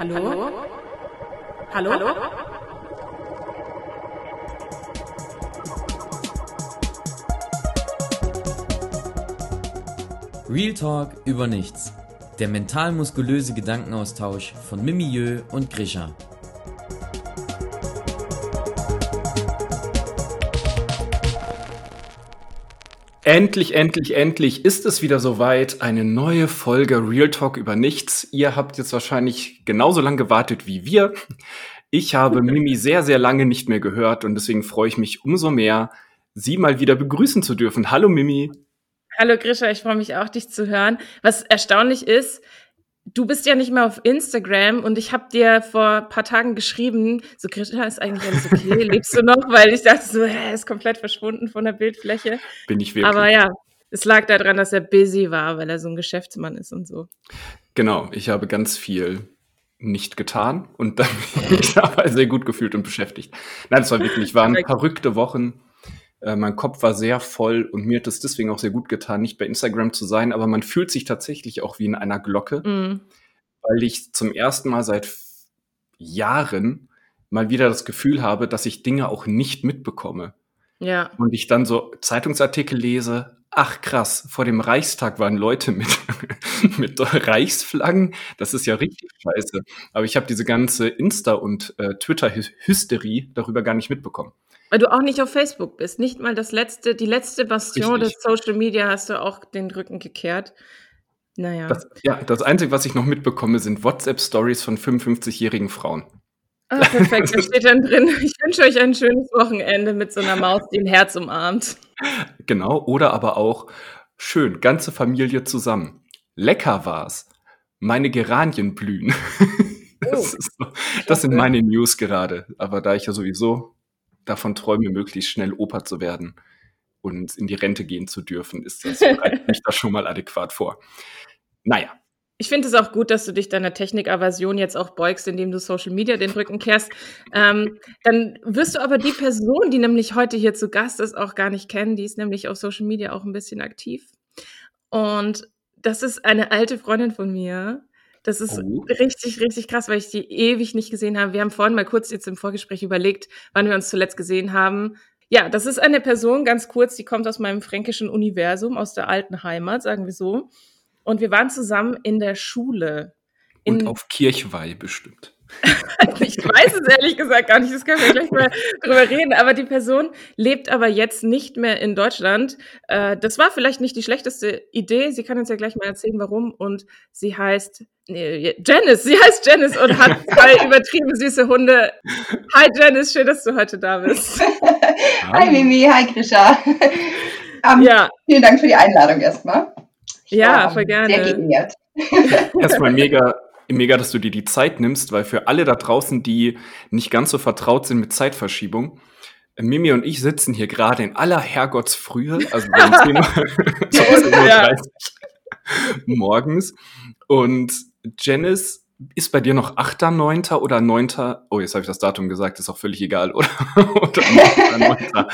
Hallo? Hallo? Hallo? Real Talk über nichts. Der mental-muskulöse Gedankenaustausch von Mimieux und Grisha. Endlich, endlich, endlich ist es wieder soweit. Eine neue Folge Real Talk über nichts. Ihr habt jetzt wahrscheinlich genauso lange gewartet wie wir. Ich habe Mimi sehr, sehr lange nicht mehr gehört und deswegen freue ich mich umso mehr, sie mal wieder begrüßen zu dürfen. Hallo Mimi. Hallo Grisha, ich freue mich auch, dich zu hören. Was erstaunlich ist, du bist ja nicht mehr auf Instagram und ich habe dir vor ein paar Tagen geschrieben, so Greta, ist eigentlich alles okay, lebst du noch? Weil ich dachte so, er ist komplett verschwunden von der Bildfläche. Bin ich wirklich. Aber ja, es lag daran, dass er busy war, weil er so ein Geschäftsmann ist und so. Genau, ich habe ganz viel nicht getan und dann bin ich aber sehr gut gefühlt und beschäftigt. Nein, es war wirklich, waren verrückte Wochen. Äh, mein Kopf war sehr voll und mir hat es deswegen auch sehr gut getan, nicht bei Instagram zu sein, aber man fühlt sich tatsächlich auch wie in einer Glocke, mm. weil ich zum ersten Mal seit Jahren mal wieder das Gefühl habe, dass ich Dinge auch nicht mitbekomme. Ja. Und ich dann so Zeitungsartikel lese, ach krass, vor dem Reichstag waren Leute mit, mit Reichsflaggen. Das ist ja richtig scheiße. Aber ich habe diese ganze Insta- und äh, Twitter-Hysterie darüber gar nicht mitbekommen. Weil du auch nicht auf Facebook bist. Nicht mal das letzte, die letzte Bastion Richtig. des Social Media hast du auch den Rücken gekehrt. Naja. Das, ja, das Einzige, was ich noch mitbekomme, sind WhatsApp-Stories von 55-jährigen Frauen. Ah, perfekt, da steht dann drin, ich wünsche euch ein schönes Wochenende mit so einer Maus, die ein Herz umarmt. Genau, oder aber auch, schön, ganze Familie zusammen. Lecker war's. Meine Geranien blühen. Das, oh, so, das sind meine News gerade. Aber da ich ja sowieso davon träume, möglichst schnell Opa zu werden und in die Rente gehen zu dürfen, ist das mich da schon mal adäquat vor. Naja. Ich finde es auch gut, dass du dich deiner Technikaversion jetzt auch beugst, indem du Social Media den Rücken kehrst. Ähm, dann wirst du aber die Person, die nämlich heute hier zu Gast ist, auch gar nicht kennen. Die ist nämlich auf Social Media auch ein bisschen aktiv. Und das ist eine alte Freundin von mir, das ist oh. richtig, richtig krass, weil ich die ewig nicht gesehen habe. Wir haben vorhin mal kurz jetzt im Vorgespräch überlegt, wann wir uns zuletzt gesehen haben. Ja, das ist eine Person, ganz kurz, die kommt aus meinem fränkischen Universum, aus der alten Heimat, sagen wir so. Und wir waren zusammen in der Schule. In Und auf Kirchweih bestimmt. ich weiß es ehrlich gesagt gar nicht, das können wir gleich mal drüber reden. Aber die Person lebt aber jetzt nicht mehr in Deutschland. Äh, das war vielleicht nicht die schlechteste Idee. Sie kann uns ja gleich mal erzählen, warum. Und sie heißt nee, Janice. Sie heißt Janice und hat zwei übertrieben süße Hunde. Hi Janice, schön, dass du heute da bist. Hi Mimi, hi Grisha. Um, ja. Vielen Dank für die Einladung erstmal. Ich ja, war, voll gerne. Sehr geehrt. Erstmal mega mega, dass du dir die Zeit nimmst, weil für alle da draußen, die nicht ganz so vertraut sind mit Zeitverschiebung, äh, Mimi und ich sitzen hier gerade in aller Herrgottsfrühe, also 10.30 Uhr ja. morgens. Und Janice ist bei dir noch 8., 9. oder 9. Oh, jetzt habe ich das Datum gesagt, ist auch völlig egal, oder? oder 9.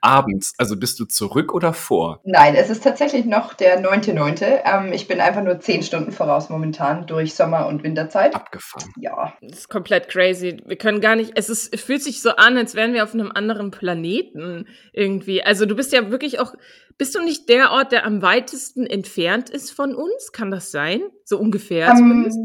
abends. Also bist du zurück oder vor? Nein, es ist tatsächlich noch der 9.9. Ähm, ich bin einfach nur 10 Stunden voraus momentan durch Sommer- und Winterzeit. Abgefahren. Ja. Das ist komplett crazy. Wir können gar nicht, es, ist, es fühlt sich so an, als wären wir auf einem anderen Planeten irgendwie. Also du bist ja wirklich auch, bist du nicht der Ort, der am weitesten entfernt ist von uns? Kann das sein? So ungefähr um, zumindest?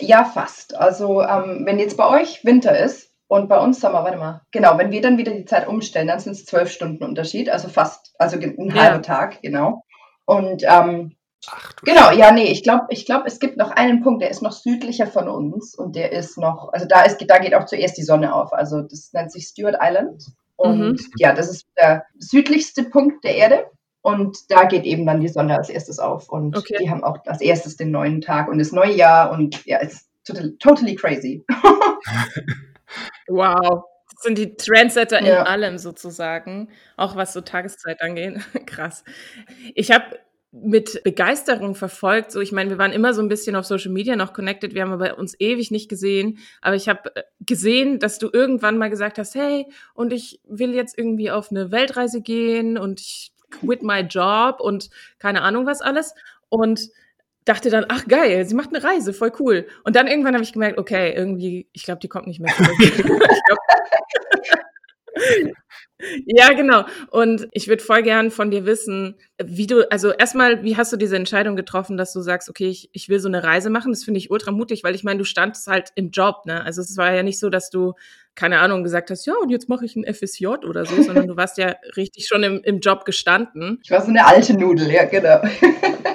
Ja, fast. Also ähm, wenn jetzt bei euch Winter ist und bei uns Sommer, warte mal, genau, wenn wir dann wieder die Zeit umstellen, dann sind es zwölf Stunden Unterschied, also fast, also ein ja. halber Tag, genau. Und ähm, Ach, genau, ja, nee, ich glaube, ich glaube, es gibt noch einen Punkt, der ist noch südlicher von uns und der ist noch, also da ist, da geht auch zuerst die Sonne auf. Also das nennt sich Stewart Island und mhm. ja, das ist der südlichste Punkt der Erde und da geht eben dann die Sonne als erstes auf. Und okay. die haben auch als erstes den neuen Tag und das neue Jahr. Und ja, es ist totally, totally crazy. wow. Das sind die Trendsetter ja. in allem sozusagen. Auch was so Tageszeit angeht. Krass. Ich habe mit Begeisterung verfolgt. So, ich meine, wir waren immer so ein bisschen auf Social Media noch connected. Wir haben aber uns ewig nicht gesehen. Aber ich habe äh, gesehen, dass du irgendwann mal gesagt hast, hey, und ich will jetzt irgendwie auf eine Weltreise gehen und ich quit my job und keine Ahnung was alles. Und dachte dann, ach geil, sie macht eine Reise, voll cool. Und dann irgendwann habe ich gemerkt, okay, irgendwie, ich glaube, die kommt nicht mehr zurück. ja, genau. Und ich würde voll gern von dir wissen, wie du, also erstmal, wie hast du diese Entscheidung getroffen, dass du sagst, okay, ich, ich will so eine Reise machen? Das finde ich ultra mutig, weil ich meine, du standst halt im Job, ne? Also es war ja nicht so, dass du, keine Ahnung, gesagt hast, ja, und jetzt mache ich ein FSJ oder so, sondern du warst ja richtig schon im, im Job gestanden. Ich war so eine alte Nudel, ja, genau.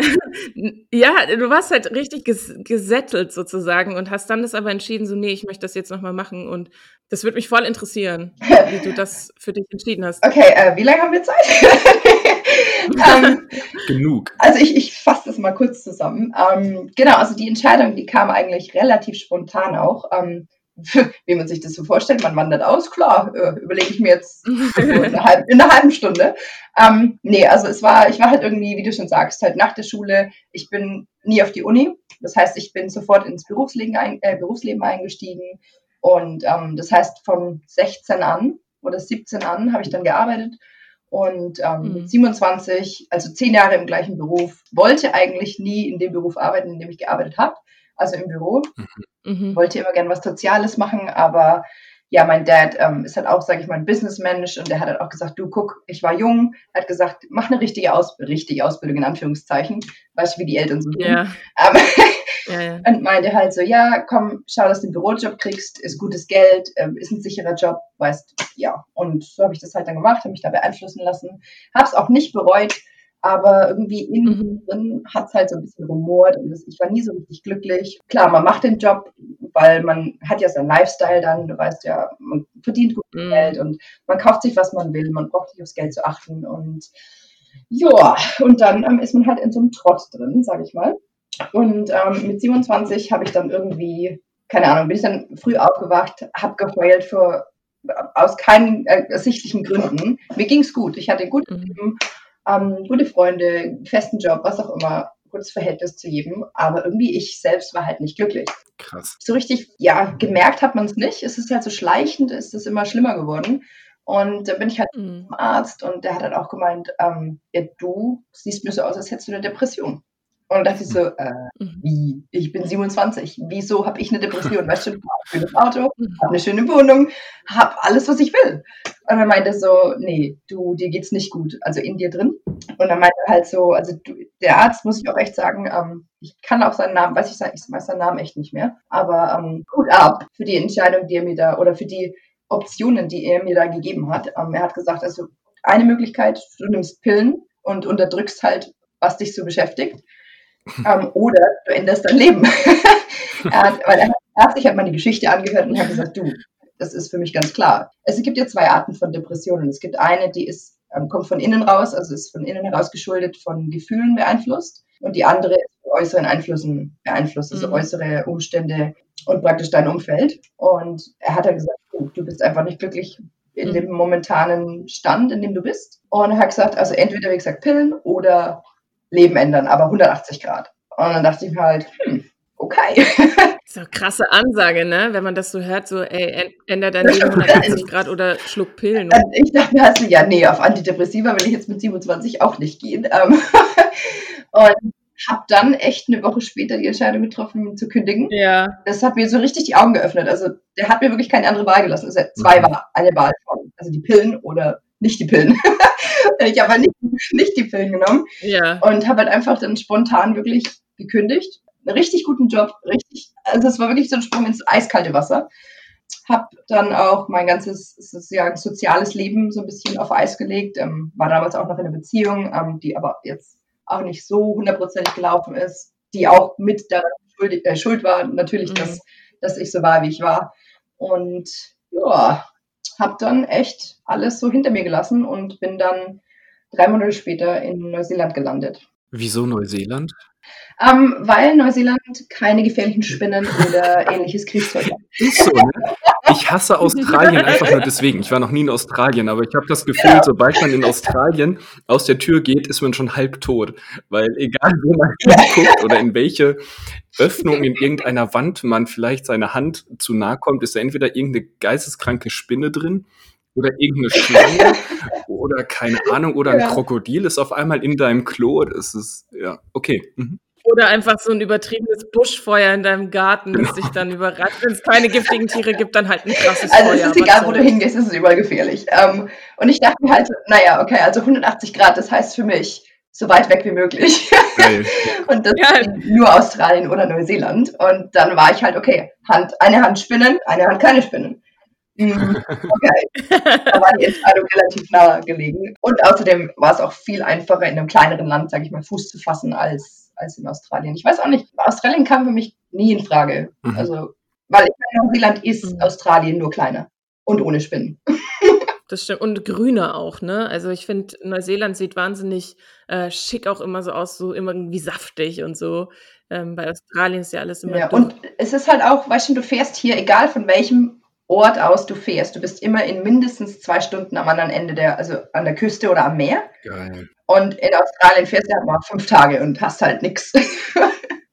ja, du warst halt richtig ges gesettelt sozusagen und hast dann das aber entschieden, so, nee, ich möchte das jetzt nochmal machen und das würde mich voll interessieren, wie du das für dich entschieden hast. Okay, äh, wie lange haben wir Zeit? ähm, Genug. Also ich, ich fasse das mal kurz zusammen. Ähm, genau, also die Entscheidung, die kam eigentlich relativ spontan auch. Ähm, wie man sich das so vorstellt, man wandert aus, klar, äh, überlege ich mir jetzt in, einer halben, in einer halben Stunde. Ähm, nee, also es war, ich war halt irgendwie, wie du schon sagst, halt nach der Schule, ich bin nie auf die Uni. Das heißt, ich bin sofort ins Berufsleben, ein, äh, Berufsleben eingestiegen. Und ähm, das heißt, von 16 an oder 17 an habe ich dann gearbeitet. Und ähm, mhm. mit 27, also zehn Jahre im gleichen Beruf, wollte eigentlich nie in dem Beruf arbeiten, in dem ich gearbeitet habe, also im Büro. Mhm. Mhm. Wollte immer gern was Soziales machen, aber ja, mein Dad ähm, ist halt auch, sage ich mal, ein Businessmensch und der hat halt auch gesagt, du guck, ich war jung, hat gesagt, mach eine richtige, Aus richtige Ausbildung in Anführungszeichen, weißt du, wie die Eltern so sind. Ja. Ähm, ja, ja. Und meinte halt so, ja, komm, schau, dass du einen Bürojob kriegst, ist gutes Geld, ähm, ist ein sicherer Job, weißt, ja. Und so habe ich das halt dann gemacht, habe mich da beeinflussen lassen, habe es auch nicht bereut, aber irgendwie innen mhm. drin hat es halt so ein bisschen rumort und ich war nie so richtig glücklich. Klar, man macht den Job, weil man hat ja seinen Lifestyle dann, du weißt ja, man verdient gut mhm. Geld und man kauft sich, was man will, man braucht nicht aufs Geld zu achten und ja, und dann ähm, ist man halt in so einem Trott drin, sag ich mal. Und ähm, mit 27 habe ich dann irgendwie, keine Ahnung, bin ich dann früh aufgewacht, habe geheult für aus keinen äh, ersichtlichen Gründen. Mir ging es gut, ich hatte gut mhm. Leben ähm, gute Freunde, festen Job, was auch immer, gutes Verhältnis zu jedem. Aber irgendwie ich selbst war halt nicht glücklich. Krass. So richtig, ja, gemerkt hat man es nicht. Es ist halt so schleichend, ist es immer schlimmer geworden. Und dann bin ich halt mhm. zum Arzt und der hat halt auch gemeint, ähm, ja, du siehst mir so aus, als hättest du eine Depression. Und da dachte ich so, äh, mhm. wie? Ich bin 27. Wieso habe ich eine Depression? Weißt du, ich habe ein schönes Auto, mhm. habe eine schöne Wohnung, habe alles, was ich will. Und er meinte so, nee, du, dir geht's nicht gut, also in dir drin. Und dann meinte er halt so, also du, der Arzt, muss ich auch echt sagen, ähm, ich kann auch seinen Namen, weiß ich, ich weiß seinen Namen echt nicht mehr, aber ähm, gut ab für die Entscheidung, die er mir da, oder für die Optionen, die er mir da gegeben hat. Ähm, er hat gesagt, also eine Möglichkeit, du nimmst Pillen und unterdrückst halt, was dich so beschäftigt ähm, oder du änderst dein Leben. hat, weil er, hat, sich halt meine Geschichte angehört und hat gesagt, du, das ist für mich ganz klar. Es gibt ja zwei Arten von Depressionen. Es gibt eine, die ist, ähm, kommt von innen raus, also ist von innen heraus geschuldet, von Gefühlen beeinflusst. Und die andere ist von äußeren Einflüssen beeinflusst, also mhm. äußere Umstände und praktisch dein Umfeld. Und er hat ja gesagt, du, du bist einfach nicht glücklich in mhm. dem momentanen Stand, in dem du bist. Und er hat gesagt, also entweder, wie gesagt, Pillen oder Leben ändern, aber 180 Grad. Und dann dachte ich mir halt, hm, okay. So krasse Ansage, ne? Wenn man das so hört, so, ey, ändert dein Leben 180 Grad oder schluck Pillen. Ich dachte mir halt so, ja, nee, auf Antidepressiva will ich jetzt mit 27 auch nicht gehen. Ähm, und habe dann echt eine Woche später die Entscheidung getroffen, zu kündigen. Ja. Das hat mir so richtig die Augen geöffnet. Also der hat mir wirklich keine andere Wahl gelassen. Also zwei mhm. war eine Wahl von, also die Pillen oder nicht die Pillen. ich habe halt nicht, nicht die Pillen genommen ja. und habe halt einfach dann spontan wirklich gekündigt. Einen richtig guten Job, richtig, also es war wirklich so ein Sprung ins eiskalte Wasser. Habe dann auch mein ganzes sozusagen soziales Leben so ein bisschen auf Eis gelegt. Ähm, war damals auch noch in einer Beziehung, ähm, die aber jetzt auch nicht so hundertprozentig gelaufen ist, die auch mit daran schuld, äh, schuld war, natürlich, mhm. dass, dass ich so war, wie ich war. Und ja, habe dann echt alles so hinter mir gelassen und bin dann drei Monate später in Neuseeland gelandet. Wieso Neuseeland? Ähm, weil Neuseeland keine gefährlichen Spinnen oder ähnliches Kriegszeug hat. Ist so, ne? Ich hasse Australien einfach nur deswegen. Ich war noch nie in Australien, aber ich habe das Gefühl, ja. sobald man in Australien aus der Tür geht, ist man schon halb tot. Weil egal, wo man hinguckt oder in welche Öffnung in irgendeiner Wand man vielleicht seine Hand zu nahe kommt, ist da entweder irgendeine geisteskranke Spinne drin oder irgendeine Schlange oder keine Ahnung oder ein ja. Krokodil ist auf einmal in deinem Klo. Das ist, ja, okay. Mhm. Oder einfach so ein übertriebenes Buschfeuer in deinem Garten, das dich dann überrascht. Wenn es keine giftigen Tiere gibt, dann halt ein krasses also Feuer. Also es ist egal, wo du hingehst, es ist überall gefährlich. Ähm, und ich dachte mir halt, naja, okay, also 180 Grad, das heißt für mich, so weit weg wie möglich. und das ja. nur Australien oder Neuseeland. Und dann war ich halt, okay, Hand, eine Hand Spinnen, eine Hand keine Spinnen. Mhm. Okay. da war die Entscheidung relativ nah gelegen. Und außerdem war es auch viel einfacher, in einem kleineren Land, sage ich mal, Fuß zu fassen als, als in Australien. Ich weiß auch nicht, Australien kam für mich nie in Frage. Mhm. Also, weil ich meine, Neuseeland ist mhm. Australien nur kleiner und ohne Spinnen. Das stimmt. Und grüner auch, ne? Also ich finde, Neuseeland sieht wahnsinnig äh, schick auch immer so aus, so immer irgendwie saftig und so. Ähm, bei Australien ist ja alles immer. Ja, und es ist halt auch, weißt du, du fährst hier, egal von welchem Ort aus du fährst, du bist immer in mindestens zwei Stunden am anderen Ende der, also an der Küste oder am Meer. Geil. Und in Australien fährst du halt mal fünf Tage und hast halt nichts.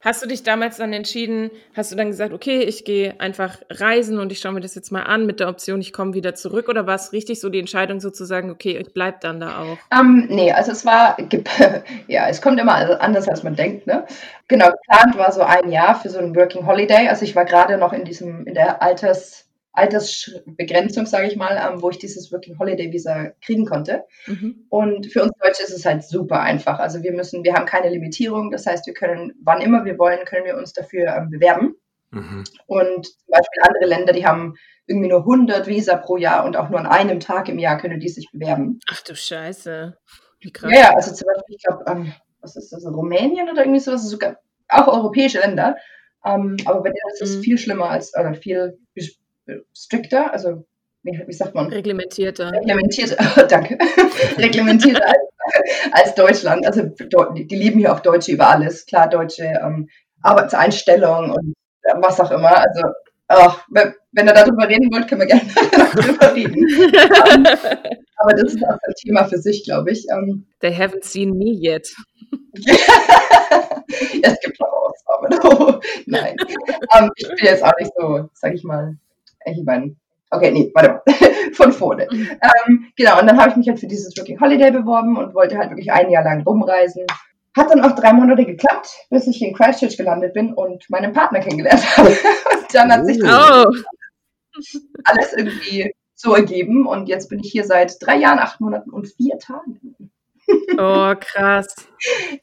Hast du dich damals dann entschieden, hast du dann gesagt, okay, ich gehe einfach reisen und ich schaue mir das jetzt mal an mit der Option, ich komme wieder zurück? Oder war es richtig so die Entscheidung sozusagen, okay, ich bleibe dann da auch? Ähm, nee, also es war, ja, es kommt immer anders, als man denkt. Ne? Genau, geplant war so ein Jahr für so ein Working Holiday. Also ich war gerade noch in diesem, in der Alters- Altersbegrenzung, sage ich mal, ähm, wo ich dieses Working Holiday Visa kriegen konnte. Mhm. Und für uns Deutsche ist es halt super einfach. Also wir müssen, wir haben keine Limitierung. Das heißt, wir können, wann immer wir wollen, können wir uns dafür ähm, bewerben. Mhm. Und zum Beispiel andere Länder, die haben irgendwie nur 100 Visa pro Jahr und auch nur an einem Tag im Jahr können die sich bewerben. Ach du Scheiße. Wie krass. Ja, also zum Beispiel, ich glaube, ähm, was ist das, Rumänien oder irgendwie sowas, sogar auch europäische Länder. Ähm, aber bei denen ist es mhm. viel schlimmer als, oder viel strikter, also wie, wie sagt man? Reglementierter. Reglementierter, danke. Reglementierter als, als, Deutschland. Also die, lieben hier auch Deutsche über alles. Klar, deutsche ähm, Arbeitseinstellung und äh, was auch immer. Also ach, wenn, ihr darüber reden wollt, können wir gerne darüber reden. um, ähm, aber das ist auch ein Thema für sich, glaube ich. Um, ähm. They haven't seen me yet. es gibt auch Ausnahmen. Nein. Um, ähm, ich bin jetzt auch nicht so, sag ich mal, ich meine, okay, nee, warte mal, von vorne. Mhm. Ähm, genau, und dann habe ich mich halt für dieses Working Holiday beworben und wollte halt wirklich ein Jahr lang rumreisen. Hat dann auch drei Monate geklappt, bis ich in Christchurch gelandet bin und meinen Partner kennengelernt habe. Und dann hat sich das oh. alles irgendwie so ergeben und jetzt bin ich hier seit drei Jahren, acht Monaten und vier Tagen. Oh, krass.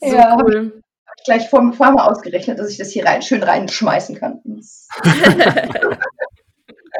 So ja, cool. Habe ich gleich vor, vorher mal ausgerechnet, dass ich das hier rein, schön reinschmeißen kann.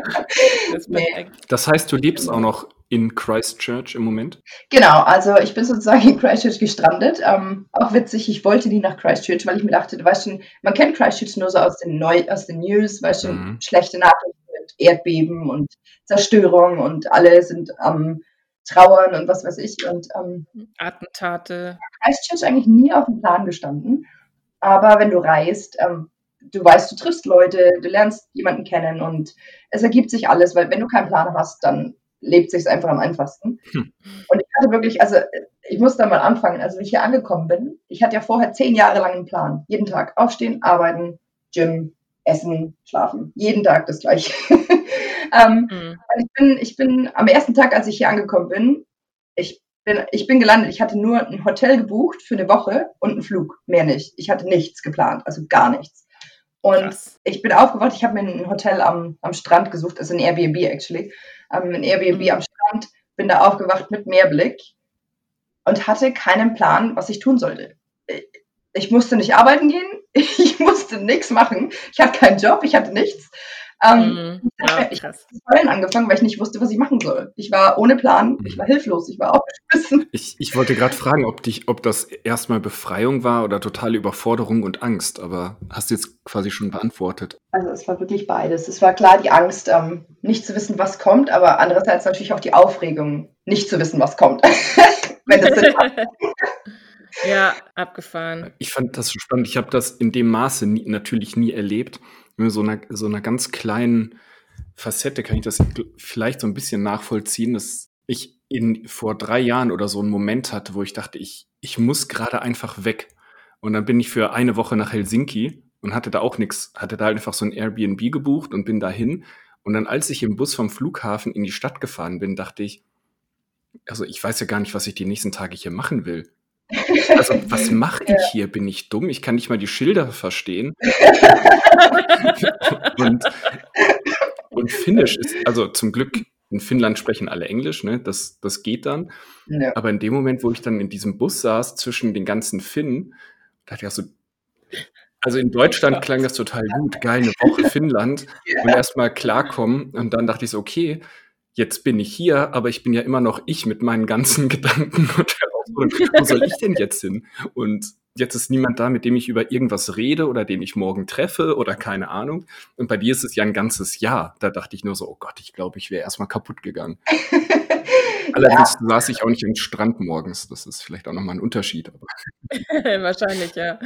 Das, nee. das heißt, du lebst auch noch in Christchurch im Moment? Genau, also ich bin sozusagen in Christchurch gestrandet. Ähm, auch witzig, ich wollte nie nach Christchurch, weil ich mir dachte, du weißt schon, man kennt Christchurch nur so aus den, Neu aus den News, weißt du, mhm. schlechte Nachrichten mit Erdbeben und Zerstörung und alle sind am ähm, Trauern und was weiß ich. Und ähm, Attentate. Christchurch eigentlich nie auf dem Plan gestanden. Aber wenn du reist, ähm, du weißt, du triffst Leute, du lernst jemanden kennen und es ergibt sich alles, weil wenn du keinen Plan hast, dann lebt sich einfach am einfachsten. Hm. Und ich hatte wirklich, also ich muss da mal anfangen, also wie ich hier angekommen bin, ich hatte ja vorher zehn Jahre lang einen Plan. Jeden Tag aufstehen, arbeiten, Gym, essen, schlafen. Jeden Tag das gleiche. ähm, mhm. ich, bin, ich bin am ersten Tag, als ich hier angekommen bin, ich bin, ich bin gelandet. Ich hatte nur ein Hotel gebucht für eine Woche und einen Flug, mehr nicht. Ich hatte nichts geplant, also gar nichts. Und Krass. ich bin aufgewacht, ich habe mir ein Hotel am, am Strand gesucht, also ein Airbnb actually. Ähm, ein Airbnb mhm. am Strand, bin da aufgewacht mit Meerblick und hatte keinen Plan, was ich tun sollte. Ich musste nicht arbeiten gehen, ich musste nichts machen, ich hatte keinen Job, ich hatte nichts. Ähm, mhm. ja, ich habe heulen angefangen, weil ich nicht wusste, was ich machen soll. Ich war ohne Plan, ich war hilflos, ich war aufgeschmissen. Ich, ich wollte gerade fragen, ob, dich, ob das erstmal Befreiung war oder totale Überforderung und Angst, aber hast du jetzt quasi schon beantwortet. Also es war wirklich beides. Es war klar die Angst, ähm, nicht zu wissen, was kommt, aber andererseits natürlich auch die Aufregung, nicht zu wissen, was kommt. Wenn das Sinn. Ja, abgefahren. Ich fand das so spannend. Ich habe das in dem Maße nie, natürlich nie erlebt so einer, so einer ganz kleinen Facette kann ich das vielleicht so ein bisschen nachvollziehen, dass ich in, vor drei Jahren oder so einen Moment hatte, wo ich dachte, ich, ich muss gerade einfach weg. Und dann bin ich für eine Woche nach Helsinki und hatte da auch nichts, hatte da einfach so ein Airbnb gebucht und bin dahin. Und dann, als ich im Bus vom Flughafen in die Stadt gefahren bin, dachte ich, also ich weiß ja gar nicht, was ich die nächsten Tage hier machen will. Also, was macht ich hier? Bin ich dumm? Ich kann nicht mal die Schilder verstehen. und, und Finnisch ist, also zum Glück, in Finnland sprechen alle Englisch, ne? Das, das geht dann. Ja. Aber in dem Moment, wo ich dann in diesem Bus saß zwischen den ganzen Finnen, dachte ich so, also in Deutschland klang das total gut, geil, eine Woche Finnland und erstmal klarkommen. Und dann dachte ich so, okay, jetzt bin ich hier, aber ich bin ja immer noch ich mit meinen ganzen Gedanken und Herausforderungen. Wo soll ich denn jetzt hin? Und jetzt ist niemand da, mit dem ich über irgendwas rede oder den ich morgen treffe oder keine Ahnung. Und bei dir ist es ja ein ganzes Jahr. Da dachte ich nur so, oh Gott, ich glaube, ich wäre erstmal kaputt gegangen. Allerdings ja. saß ich auch nicht am Strand morgens. Das ist vielleicht auch nochmal ein Unterschied. Wahrscheinlich, ja.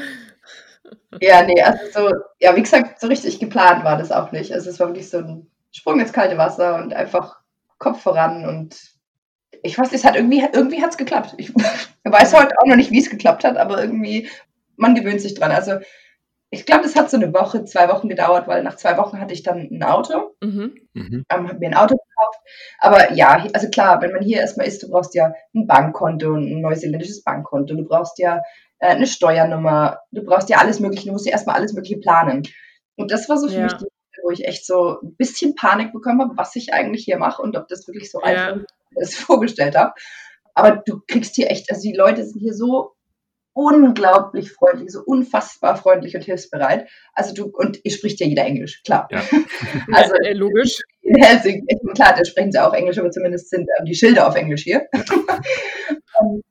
Ja, nee, also so, ja, wie gesagt, so richtig geplant war das auch nicht. Also es war wirklich so ein Sprung ins kalte Wasser und einfach Kopf voran und ich weiß es hat irgendwie, irgendwie hat es geklappt. Ich weiß heute auch noch nicht, wie es geklappt hat, aber irgendwie, man gewöhnt sich dran. Also ich glaube, es hat so eine Woche, zwei Wochen gedauert, weil nach zwei Wochen hatte ich dann ein Auto. Mhm. Mhm. Ähm, habe mir ein Auto gekauft. Aber ja, also klar, wenn man hier erstmal ist, du brauchst ja ein Bankkonto, ein neuseeländisches Bankkonto, du brauchst ja äh, eine Steuernummer, du brauchst ja alles Mögliche, du musst ja erstmal alles Mögliche planen. Und das war so für ja. mich die wo ich echt so ein bisschen Panik bekommen habe, was ich eigentlich hier mache und ob das wirklich so ja. einfach ist, vorgestellt habe. Aber du kriegst hier echt, also die Leute sind hier so unglaublich freundlich, so unfassbar freundlich und hilfsbereit. Also du, und ihr spricht ja jeder Englisch, klar. Ja. also ja, logisch. In Helsinki, klar, da sprechen sie auch Englisch, aber zumindest sind ähm, die Schilder auf Englisch hier. Ähm,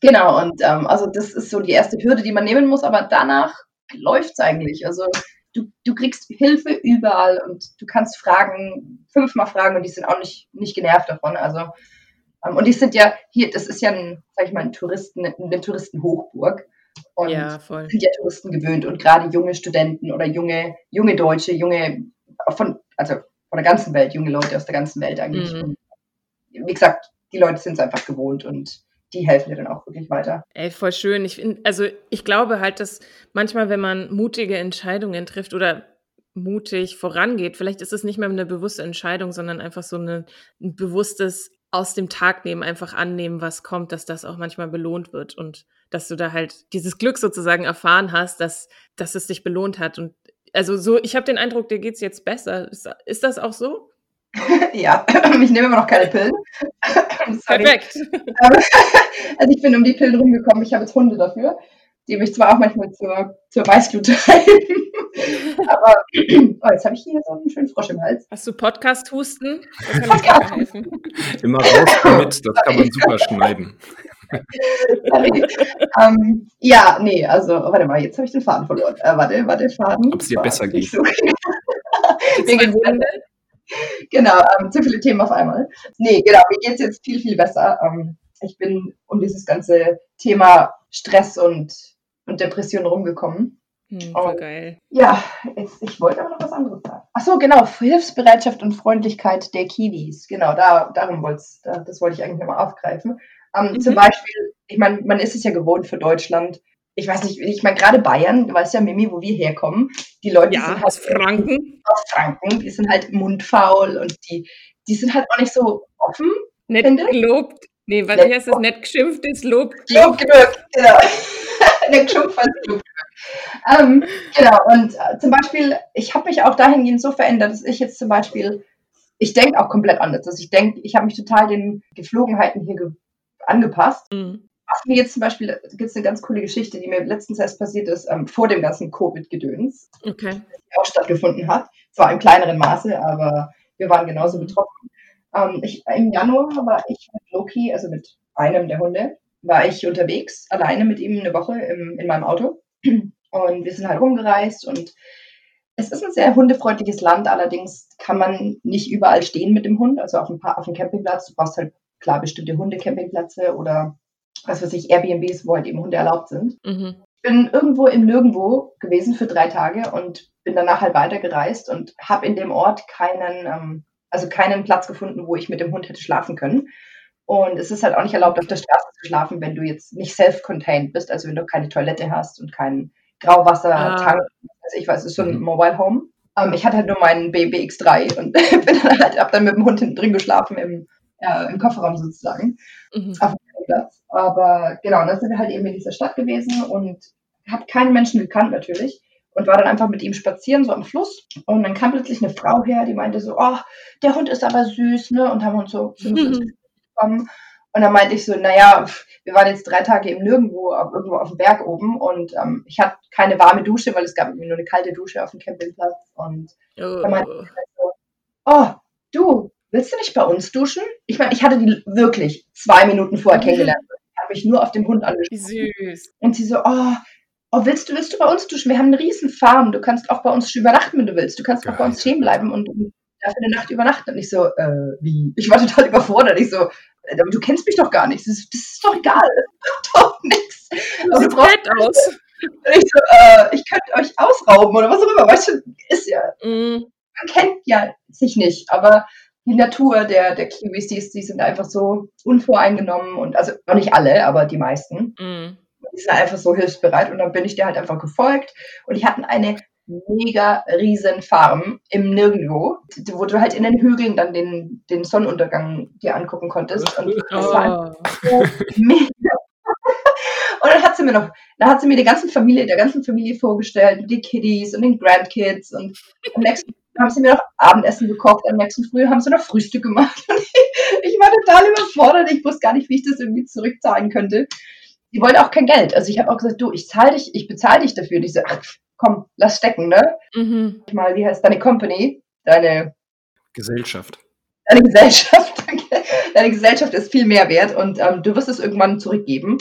Genau, und ähm, also das ist so die erste Hürde, die man nehmen muss, aber danach läuft es eigentlich. Also du, du kriegst Hilfe überall und du kannst fragen, fünfmal fragen und die sind auch nicht, nicht genervt davon. Also ähm, und die sind ja hier, das ist ja ein, sag ich mal, ein Touristen, eine Touristenhochburg. Und ja, voll. sind ja Touristen gewöhnt und gerade junge Studenten oder junge, junge Deutsche, junge von, also von der ganzen Welt, junge Leute aus der ganzen Welt eigentlich. Mhm. Und, wie gesagt, die Leute sind es einfach gewohnt und die helfen dir dann auch wirklich weiter. Ey, voll schön. Ich find, also ich glaube halt, dass manchmal, wenn man mutige Entscheidungen trifft oder mutig vorangeht, vielleicht ist es nicht mehr eine bewusste Entscheidung, sondern einfach so eine, ein bewusstes aus dem Tag nehmen, einfach annehmen, was kommt, dass das auch manchmal belohnt wird und dass du da halt dieses Glück sozusagen erfahren hast, dass, dass es dich belohnt hat. Und also so, ich habe den Eindruck, dir geht's jetzt besser. Ist, ist das auch so? ja, ich nehme immer noch keine Pillen. Perfekt. also ich bin um die Pillen rumgekommen. Ich habe jetzt Hunde dafür, die mich zwar auch manchmal zur, zur Weißglut treiben. Aber oh, jetzt habe ich hier so einen schönen Frosch im Hals. Hast du Podcast-Husten? Podcast helfen. Immer raus damit, das kann man super schneiden. ähm, ja, nee, also warte mal, jetzt habe ich den Faden verloren. Äh, warte, warte, Faden. Ob es dir besser geht. So. Mir geht's genau, ähm, zu viele Themen auf einmal. Nee, genau, mir geht es jetzt viel, viel besser. Ähm, ich bin um dieses ganze Thema Stress und, und Depression rumgekommen. Hm, voll geil. Ja, jetzt, ich wollte aber noch was anderes sagen. Achso, genau, Hilfsbereitschaft und Freundlichkeit der Kiwis. Genau, da, darum wollte da, das wollte ich eigentlich nochmal aufgreifen. Ähm, mhm. Zum Beispiel, ich meine, man ist es ja gewohnt für Deutschland, ich weiß nicht, ich meine, gerade Bayern, du weißt ja, Mimi, wo wir herkommen, die Leute ja, sind halt aus Franken. Aus Franken, die sind halt mundfaul und die, die sind halt auch nicht so offen. Nett gelobt. Nee, was heißt das? Nett geschimpft ist, Lob. Lob genug, genau. Nett geschimpft ist Lob ähm, genau, und äh, zum Beispiel, ich habe mich auch dahingehend so verändert, dass ich jetzt zum Beispiel, ich denke auch komplett anders. Also ich denke, ich habe mich total den Geflogenheiten hier angepasst. Mhm was mir jetzt zum Beispiel, gibt es eine ganz coole Geschichte, die mir letztens erst passiert ist, ähm, vor dem ganzen Covid-Gedöns, okay. die auch stattgefunden hat. Zwar im kleineren Maße, aber wir waren genauso mhm. betroffen. Ähm, ich, Im Januar war ich mit Loki, also mit einem der Hunde, war ich unterwegs, alleine mit ihm eine Woche im, in meinem Auto. Und wir sind halt rumgereist und es ist ein sehr hundefreundliches Land, allerdings kann man nicht überall stehen mit dem Hund, also auf dem, auf dem Campingplatz. Du brauchst halt klar bestimmte Hundecampingplätze oder was weiß ich, Airbnbs, wo halt eben Hunde erlaubt sind. Mhm. Ich bin irgendwo im Nirgendwo gewesen für drei Tage und bin danach halt weitergereist und habe in dem Ort keinen, ähm, also keinen Platz gefunden, wo ich mit dem Hund hätte schlafen können. Und es ist halt auch nicht erlaubt, auf der Straße zu schlafen, wenn du jetzt nicht self-contained bist, also wenn du keine Toilette hast und keinen Grauwassertank. Ah. Also ich weiß, es ist so ein mhm. Mobile Home. Ähm, ich hatte halt nur meinen BBX3 und bin dann halt, hab dann mit dem Hund hinten drin geschlafen im, äh, im Kofferraum sozusagen. Mhm. Auf Campingplatz. Aber genau, dann sind wir halt eben in dieser Stadt gewesen und habe keinen Menschen gekannt natürlich und war dann einfach mit ihm spazieren, so am Fluss. Und dann kam plötzlich eine Frau her, die meinte so, oh, der Hund ist aber süß, ne? Und haben uns so mhm. bekommen. Und dann meinte ich so, naja, wir waren jetzt drei Tage im Nirgendwo, irgendwo auf dem Berg oben und ähm, ich hatte keine warme Dusche, weil es gab nur eine kalte Dusche auf dem Campingplatz. Und oh. dann meinte ich so, oh, du, willst du nicht bei uns duschen? Ich meine, ich hatte die wirklich zwei Minuten vorher kennengelernt. Ich habe mich nur auf dem Hund angeschaut. Wie süß. Und sie so, oh, oh, willst du, willst du bei uns duschen? Wir haben eine riesen Farm. Du kannst auch bei uns übernachten, wenn du willst. Du kannst Geil. auch bei uns stehen bleiben und, dafür eine Nacht übernachten. Und ich so, äh, wie? Ich war total überfordert. Ich so, äh, du kennst mich doch gar nicht. Das ist, das ist doch egal. Das macht doch nichts. Du sieht fett aus. Ich so, äh, ich könnte euch ausrauben oder was auch immer. Weißt du, ist ja, mm. man kennt ja sich nicht, aber die Natur der, der Kiwis, die, die sind einfach so unvoreingenommen und, also, auch nicht alle, aber die meisten. Mm die sind einfach so hilfsbereit und dann bin ich dir halt einfach gefolgt und die hatten eine mega riesen Farm im Nirgendwo, wo du halt in den Hügeln dann den, den Sonnenuntergang dir angucken konntest. Und das oh. war so mega. Und dann hat sie mir noch, dann hat sie mir die ganze Familie, der ganzen Familie vorgestellt, die Kiddies und den Grandkids und am nächsten haben sie mir noch Abendessen gekocht, am nächsten Früh haben sie noch Frühstück gemacht. Und ich, ich war total überfordert, ich wusste gar nicht, wie ich das irgendwie zurückzahlen könnte die wollte auch kein Geld. Also ich habe auch gesagt, du, ich zahle dich, ich bezahle dich dafür. Und ich so, ach, komm, lass stecken, ne? Mhm. Mal, wie heißt deine Company? Deine Gesellschaft. Deine Gesellschaft. Deine Gesellschaft ist viel mehr wert und ähm, du wirst es irgendwann zurückgeben.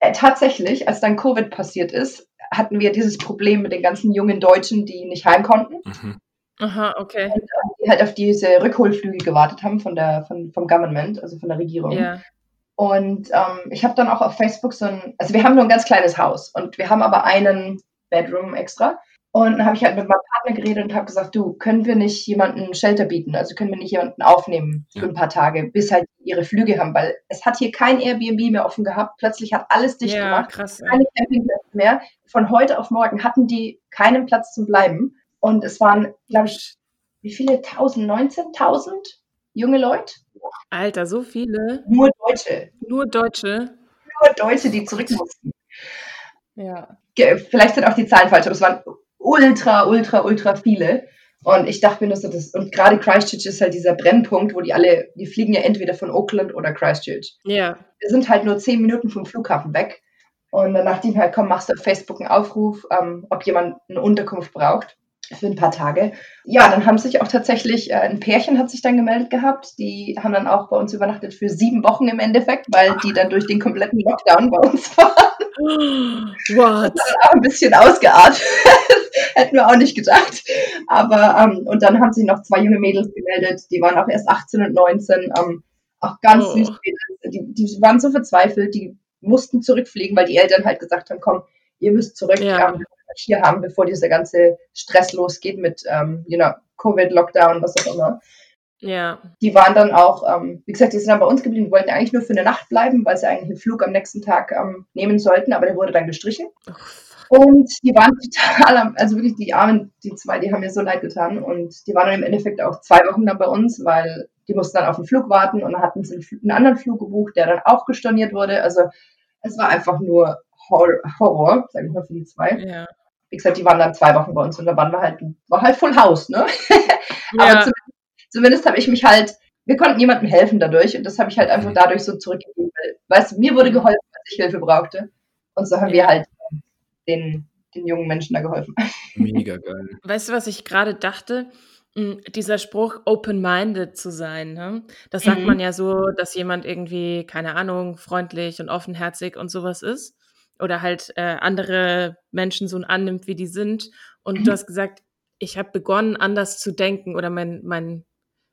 Äh, tatsächlich, als dann Covid passiert ist, hatten wir dieses Problem mit den ganzen jungen Deutschen, die nicht heim konnten. Mhm. Aha, okay. Und ähm, die halt auf diese Rückholflüge gewartet haben von der, von, vom Government, also von der Regierung. Ja. Und ähm, ich habe dann auch auf Facebook so ein, also wir haben nur ein ganz kleines Haus und wir haben aber einen Bedroom extra. Und dann habe ich halt mit meinem Partner geredet und habe gesagt, du, können wir nicht jemanden Shelter bieten? Also können wir nicht jemanden aufnehmen für ein paar Tage, bis halt ihre Flüge haben, weil es hat hier kein Airbnb mehr offen gehabt. Plötzlich hat alles dicht ja, gemacht. Krass, keine Campingplätze mehr. Von heute auf morgen hatten die keinen Platz zum Bleiben. Und es waren, glaube ich, wie viele? 1000, 19.000 junge Leute. Alter, so viele. Nur Deutsche. Nur Deutsche. Nur Deutsche, die zurück mussten. Ja. Vielleicht sind auch die Zahlen falsch, aber es waren ultra, ultra, ultra viele. Und ich dachte mir nur so, das, und gerade Christchurch ist halt dieser Brennpunkt, wo die alle, die fliegen ja entweder von Auckland oder Christchurch. Ja. Wir sind halt nur zehn Minuten vom Flughafen weg. Und dann dachte ich mir halt, komm, machst du auf Facebook einen Aufruf, ähm, ob jemand eine Unterkunft braucht für ein paar Tage. Ja, dann haben sich auch tatsächlich, äh, ein Pärchen hat sich dann gemeldet gehabt. Die haben dann auch bei uns übernachtet für sieben Wochen im Endeffekt, weil die dann durch den kompletten Lockdown bei uns waren. What? Das auch ein bisschen ausgeartet. Hätten wir auch nicht gedacht. Aber, ähm, und dann haben sich noch zwei junge Mädels gemeldet, die waren auch erst 18 und 19, ähm, auch ganz oh. süß. Die, die waren so verzweifelt, die mussten zurückfliegen, weil die Eltern halt gesagt haben, komm, ihr müsst zurück. Ja. Ähm, hier haben, bevor dieser ganze Stress losgeht mit, ähm, you know, Covid, Lockdown, was auch immer. Ja. Die waren dann auch, ähm, wie gesagt, die sind dann bei uns geblieben, die wollten eigentlich nur für eine Nacht bleiben, weil sie eigentlich einen Flug am nächsten Tag ähm, nehmen sollten, aber der wurde dann gestrichen. Oh, und die waren total, also wirklich die Armen, die zwei, die haben mir so leid getan und die waren dann im Endeffekt auch zwei Wochen dann bei uns, weil die mussten dann auf den Flug warten und dann hatten sie einen anderen Flug gebucht, der dann auch gestorniert wurde. Also es war einfach nur Horror, Horror sag ich mal, für die zwei. Ja wie gesagt, die waren dann zwei Wochen bei uns und da waren wir halt, war halt Full House, ne? Aber ja. zumindest, zumindest habe ich mich halt, wir konnten niemandem helfen dadurch und das habe ich halt einfach mhm. dadurch so zurückgegeben. Weißt du, mir wurde geholfen, als ich Hilfe brauchte. Und so haben ja. wir halt den, den jungen Menschen da geholfen. Mega geil. Weißt du, was ich gerade dachte? Hm, dieser Spruch, open-minded zu sein, ne? das sagt mhm. man ja so, dass jemand irgendwie, keine Ahnung, freundlich und offenherzig und sowas ist oder halt äh, andere Menschen so annimmt, wie die sind. Und mhm. du hast gesagt, ich habe begonnen, anders zu denken oder mein, mein,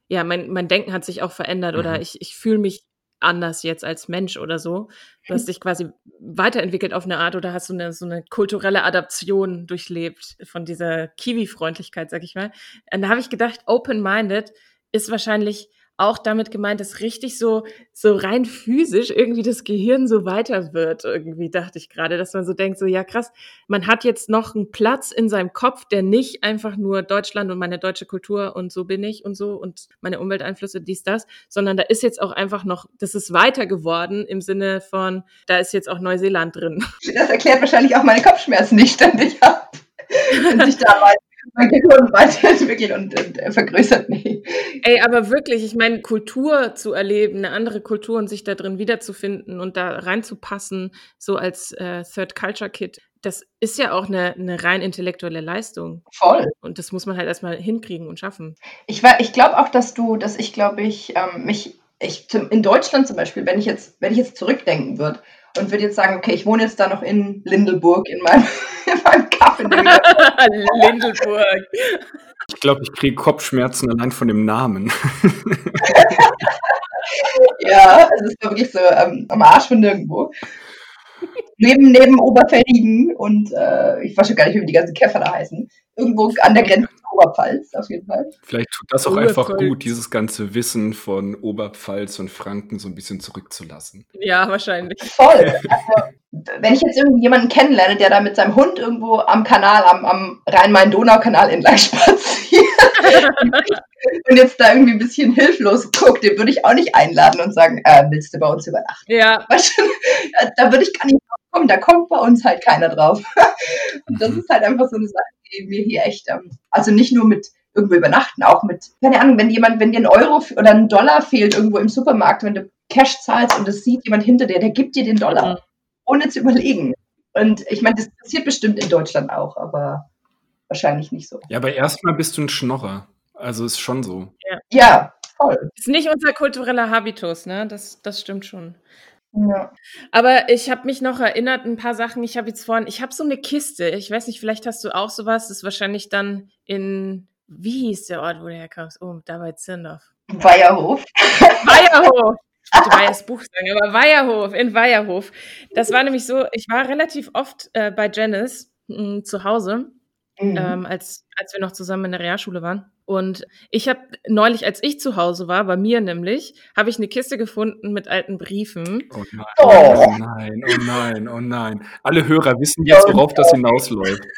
ja, mein, mein Denken hat sich auch verändert mhm. oder ich, ich fühle mich anders jetzt als Mensch oder so. Du hast dich quasi weiterentwickelt auf eine Art oder hast so eine, so eine kulturelle Adaption durchlebt von dieser Kiwi-Freundlichkeit, sag ich mal. Und da habe ich gedacht, open-minded ist wahrscheinlich auch damit gemeint, dass richtig so, so rein physisch irgendwie das Gehirn so weiter wird. Irgendwie dachte ich gerade, dass man so denkt, so ja krass, man hat jetzt noch einen Platz in seinem Kopf, der nicht einfach nur Deutschland und meine deutsche Kultur und so bin ich und so und meine Umwelteinflüsse, dies, das, sondern da ist jetzt auch einfach noch, das ist weiter geworden im Sinne von, da ist jetzt auch Neuseeland drin. Das erklärt wahrscheinlich auch meine Kopfschmerzen, die ich ständig habe. Wenn sich da mal mein Gehirn weiterentwickelt und, und äh, vergrößert. Nee. Ey, aber wirklich, ich meine, Kultur zu erleben, eine andere Kultur und sich da drin wiederzufinden und da reinzupassen, so als äh, Third Culture Kid, das ist ja auch eine, eine rein intellektuelle Leistung. Voll. Und das muss man halt erstmal hinkriegen und schaffen. Ich, ich glaube auch, dass du, dass ich glaube ich, ähm, mich, ich in Deutschland zum Beispiel, wenn ich jetzt, wenn ich jetzt zurückdenken würde, und würde jetzt sagen, okay, ich wohne jetzt da noch in Lindelburg in meinem, in meinem Lindelburg. Ich glaube, ich kriege Kopfschmerzen allein von dem Namen. ja, es ist wirklich so ähm, am Arsch von nirgendwo neben, neben Oberfeldigen und äh, ich weiß schon gar nicht, wie die ganzen Käfer da heißen. Irgendwo an der Grenze Oberpfalz, auf jeden Fall. Vielleicht tut das auch Oberpfalz. einfach gut, dieses ganze Wissen von Oberpfalz und Franken so ein bisschen zurückzulassen. Ja, wahrscheinlich. Voll. Also, wenn ich jetzt irgendjemanden kennenlerne, der da mit seinem Hund irgendwo am Kanal, am, am Rhein-Main-Donau-Kanal entlang spaziert und jetzt da irgendwie ein bisschen hilflos guckt, den würde ich auch nicht einladen und sagen, äh, willst du bei uns übernachten? Ja. Weißt du, da würde ich gar nicht drauf kommen, da kommt bei uns halt keiner drauf. und das ist halt einfach so eine Sache, die mir hier echt, ähm, also nicht nur mit irgendwo übernachten, auch mit, keine Ahnung, wenn jemand, wenn dir ein Euro oder ein Dollar fehlt irgendwo im Supermarkt, wenn du Cash zahlst und es sieht jemand hinter dir, der gibt dir den Dollar. Mhm ohne zu überlegen. Und ich meine, das passiert bestimmt in Deutschland auch, aber wahrscheinlich nicht so. Ja, aber erstmal bist du ein Schnorrer. Also ist schon so. Ja, ja voll. Ist nicht unser kultureller Habitus, ne? Das, das stimmt schon. Ja. Aber ich habe mich noch erinnert, ein paar Sachen. Ich habe jetzt vorhin, ich habe so eine Kiste. Ich weiß nicht, vielleicht hast du auch sowas. Das ist wahrscheinlich dann in, wie hieß der Ort, wo du herkommst? Oh, da bei Zindorf. Weierhof. Weierhof. Ich wollte Weihers Buch sagen, aber Weierhof, in Weierhof. Das war nämlich so, ich war relativ oft äh, bei Janice mh, hm, zu Hause, mhm. ähm, als, als wir noch zusammen in der Realschule waren. Und ich habe neulich, als ich zu Hause war, bei mir nämlich, habe ich eine Kiste gefunden mit alten Briefen. Oh nein, oh. oh nein, oh nein, oh nein. Alle Hörer wissen jetzt, worauf das hinausläuft.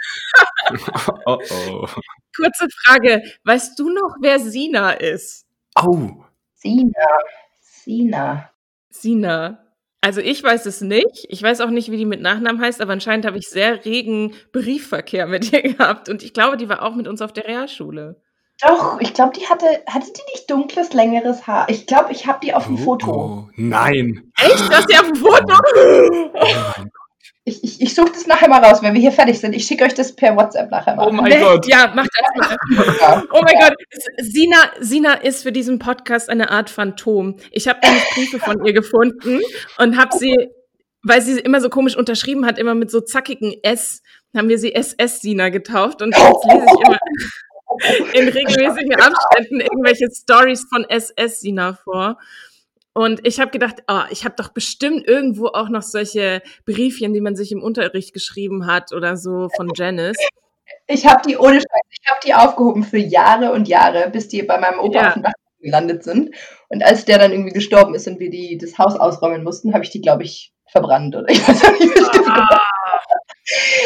oh oh. Kurze Frage, weißt du noch, wer Sina ist? Oh. Sina. Sina. Sina. Also ich weiß es nicht. Ich weiß auch nicht, wie die mit Nachnamen heißt, aber anscheinend habe ich sehr regen Briefverkehr mit ihr gehabt. Und ich glaube, die war auch mit uns auf der Realschule. Doch, ich glaube, die hatte, hatte die nicht dunkles, längeres Haar? Ich glaube, ich habe die auf dem oh, Foto. Oh, nein. Echt? Du hast die auf dem Foto? Oh mein ich, ich, ich suche das nachher mal raus, wenn wir hier fertig sind. Ich schicke euch das per WhatsApp nachher mal. Oh mein nee, Gott. Ja, mach das mal. oh mein ja. Gott. Sina, Sina ist für diesen Podcast eine Art Phantom. Ich habe nämlich Briefe von ihr gefunden und habe sie, weil sie immer so komisch unterschrieben hat, immer mit so zackigen S, haben wir sie SS Sina getauft und jetzt lese ich immer in regelmäßigen Abständen irgendwelche Stories von SS Sina vor. Und ich habe gedacht, oh, ich habe doch bestimmt irgendwo auch noch solche Briefchen, die man sich im Unterricht geschrieben hat oder so von Janice. Ich habe die ohne Scheiß, ich habe die aufgehoben für Jahre und Jahre, bis die bei meinem Opa ja. auf dem Dach gelandet sind. Und als der dann irgendwie gestorben ist und wir die, das Haus ausräumen mussten, habe ich die, glaube ich, verbrannt oder ich weiß nicht, was ich ah.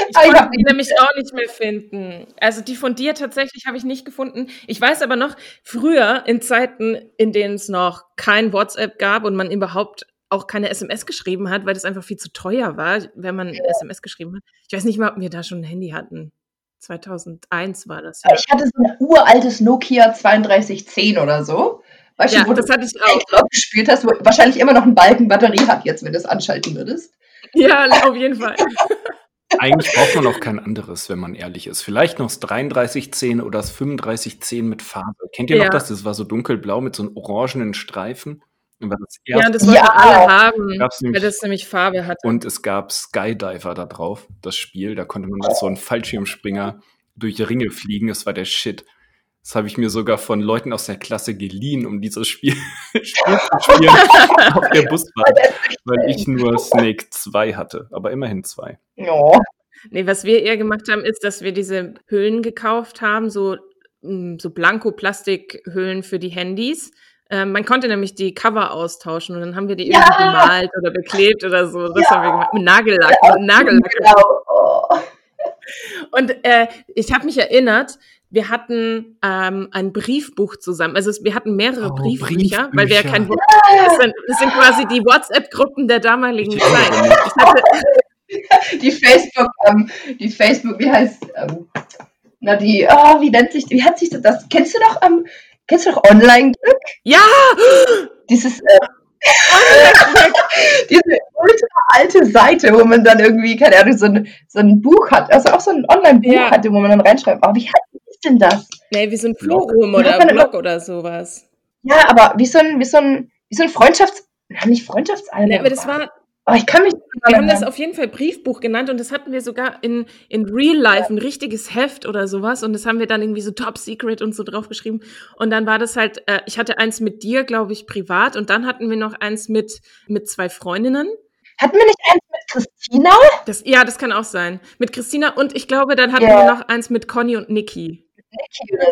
Ich konnte die nämlich auch nicht mehr finden. Also die von dir tatsächlich habe ich nicht gefunden. Ich weiß aber noch, früher in Zeiten, in denen es noch kein WhatsApp gab und man überhaupt auch keine SMS geschrieben hat, weil das einfach viel zu teuer war, wenn man ja. SMS geschrieben hat. Ich weiß nicht mal, ob wir da schon ein Handy hatten. 2001 war das. Ja. Ich hatte so ein uraltes Nokia 3210 oder so. Weißt ja, du, wo das du hatte ich auch. gespielt hast, wo wahrscheinlich immer noch einen Balken Batterie hat jetzt, wenn du es anschalten würdest. Ja, auf jeden Fall. Eigentlich braucht man auch kein anderes, wenn man ehrlich ist. Vielleicht noch das 3310 oder das 3510 mit Farbe. Kennt ihr ja. noch das? Das war so dunkelblau mit so einem orangenen Streifen. Das ja, das wollten ja. alle haben, weil das nämlich Farbe hatte. Und es gab Skydiver da drauf, das Spiel. Da konnte man mit so einem Fallschirmspringer durch Ringe fliegen. Das war der Shit. Das habe ich mir sogar von Leuten aus der Klasse geliehen, um dieses Spiel, Spiel zu spielen auf der Busfahrt, weil ich nur Snake 2 hatte, aber immerhin 2. Ja. Nee, was wir eher gemacht haben, ist, dass wir diese Hüllen gekauft haben, so, mm, so Blanko-Plastikhüllen für die Handys, Ähm, man konnte nämlich die Cover austauschen und dann haben wir die ja. irgendwie gemalt oder beklebt oder so. Das ja. haben wir gemacht mit Nagellack. Ja, mit Nagellack. Genau. Und äh, ich habe mich erinnert, wir hatten ähm, ein Briefbuch zusammen. Also wir hatten mehrere oh, Briefbücher, Briefbücher, weil wir ja kein das sind, das sind quasi die WhatsApp-Gruppen der damaligen Zeit. die Facebook, ähm, die Facebook, wie heißt, ähm, na die, oh, wie nennt sich, wie hat sich das? Kennst du doch, ähm, kennst du doch Online-Glück? Ja! Dieses, äh, diese ultra alte Seite, wo man dann irgendwie, keine Ahnung, so ein, so ein Buch hat, also auch so ein Online-Buch ja. hatte, wo man dann reinschreibt, oh, wie heißt denn das? Nee, wie so ein Forum oder ein Blog oder sowas. Ja, aber wie so ein, wie so ein, wie so ein Freundschafts-, nicht Freundschaftsalbum. Nee, aber das war, Oh, ich kann mich. Wir haben das auf jeden Fall Briefbuch genannt und das hatten wir sogar in, in Real Life, ein richtiges Heft oder sowas. Und das haben wir dann irgendwie so Top Secret und so draufgeschrieben. Und dann war das halt, äh, ich hatte eins mit dir, glaube ich, privat. Und dann hatten wir noch eins mit, mit zwei Freundinnen. Hatten wir nicht eins mit Christina? Das, ja, das kann auch sein. Mit Christina und ich glaube, dann hatten yeah. wir noch eins mit Conny und Niki.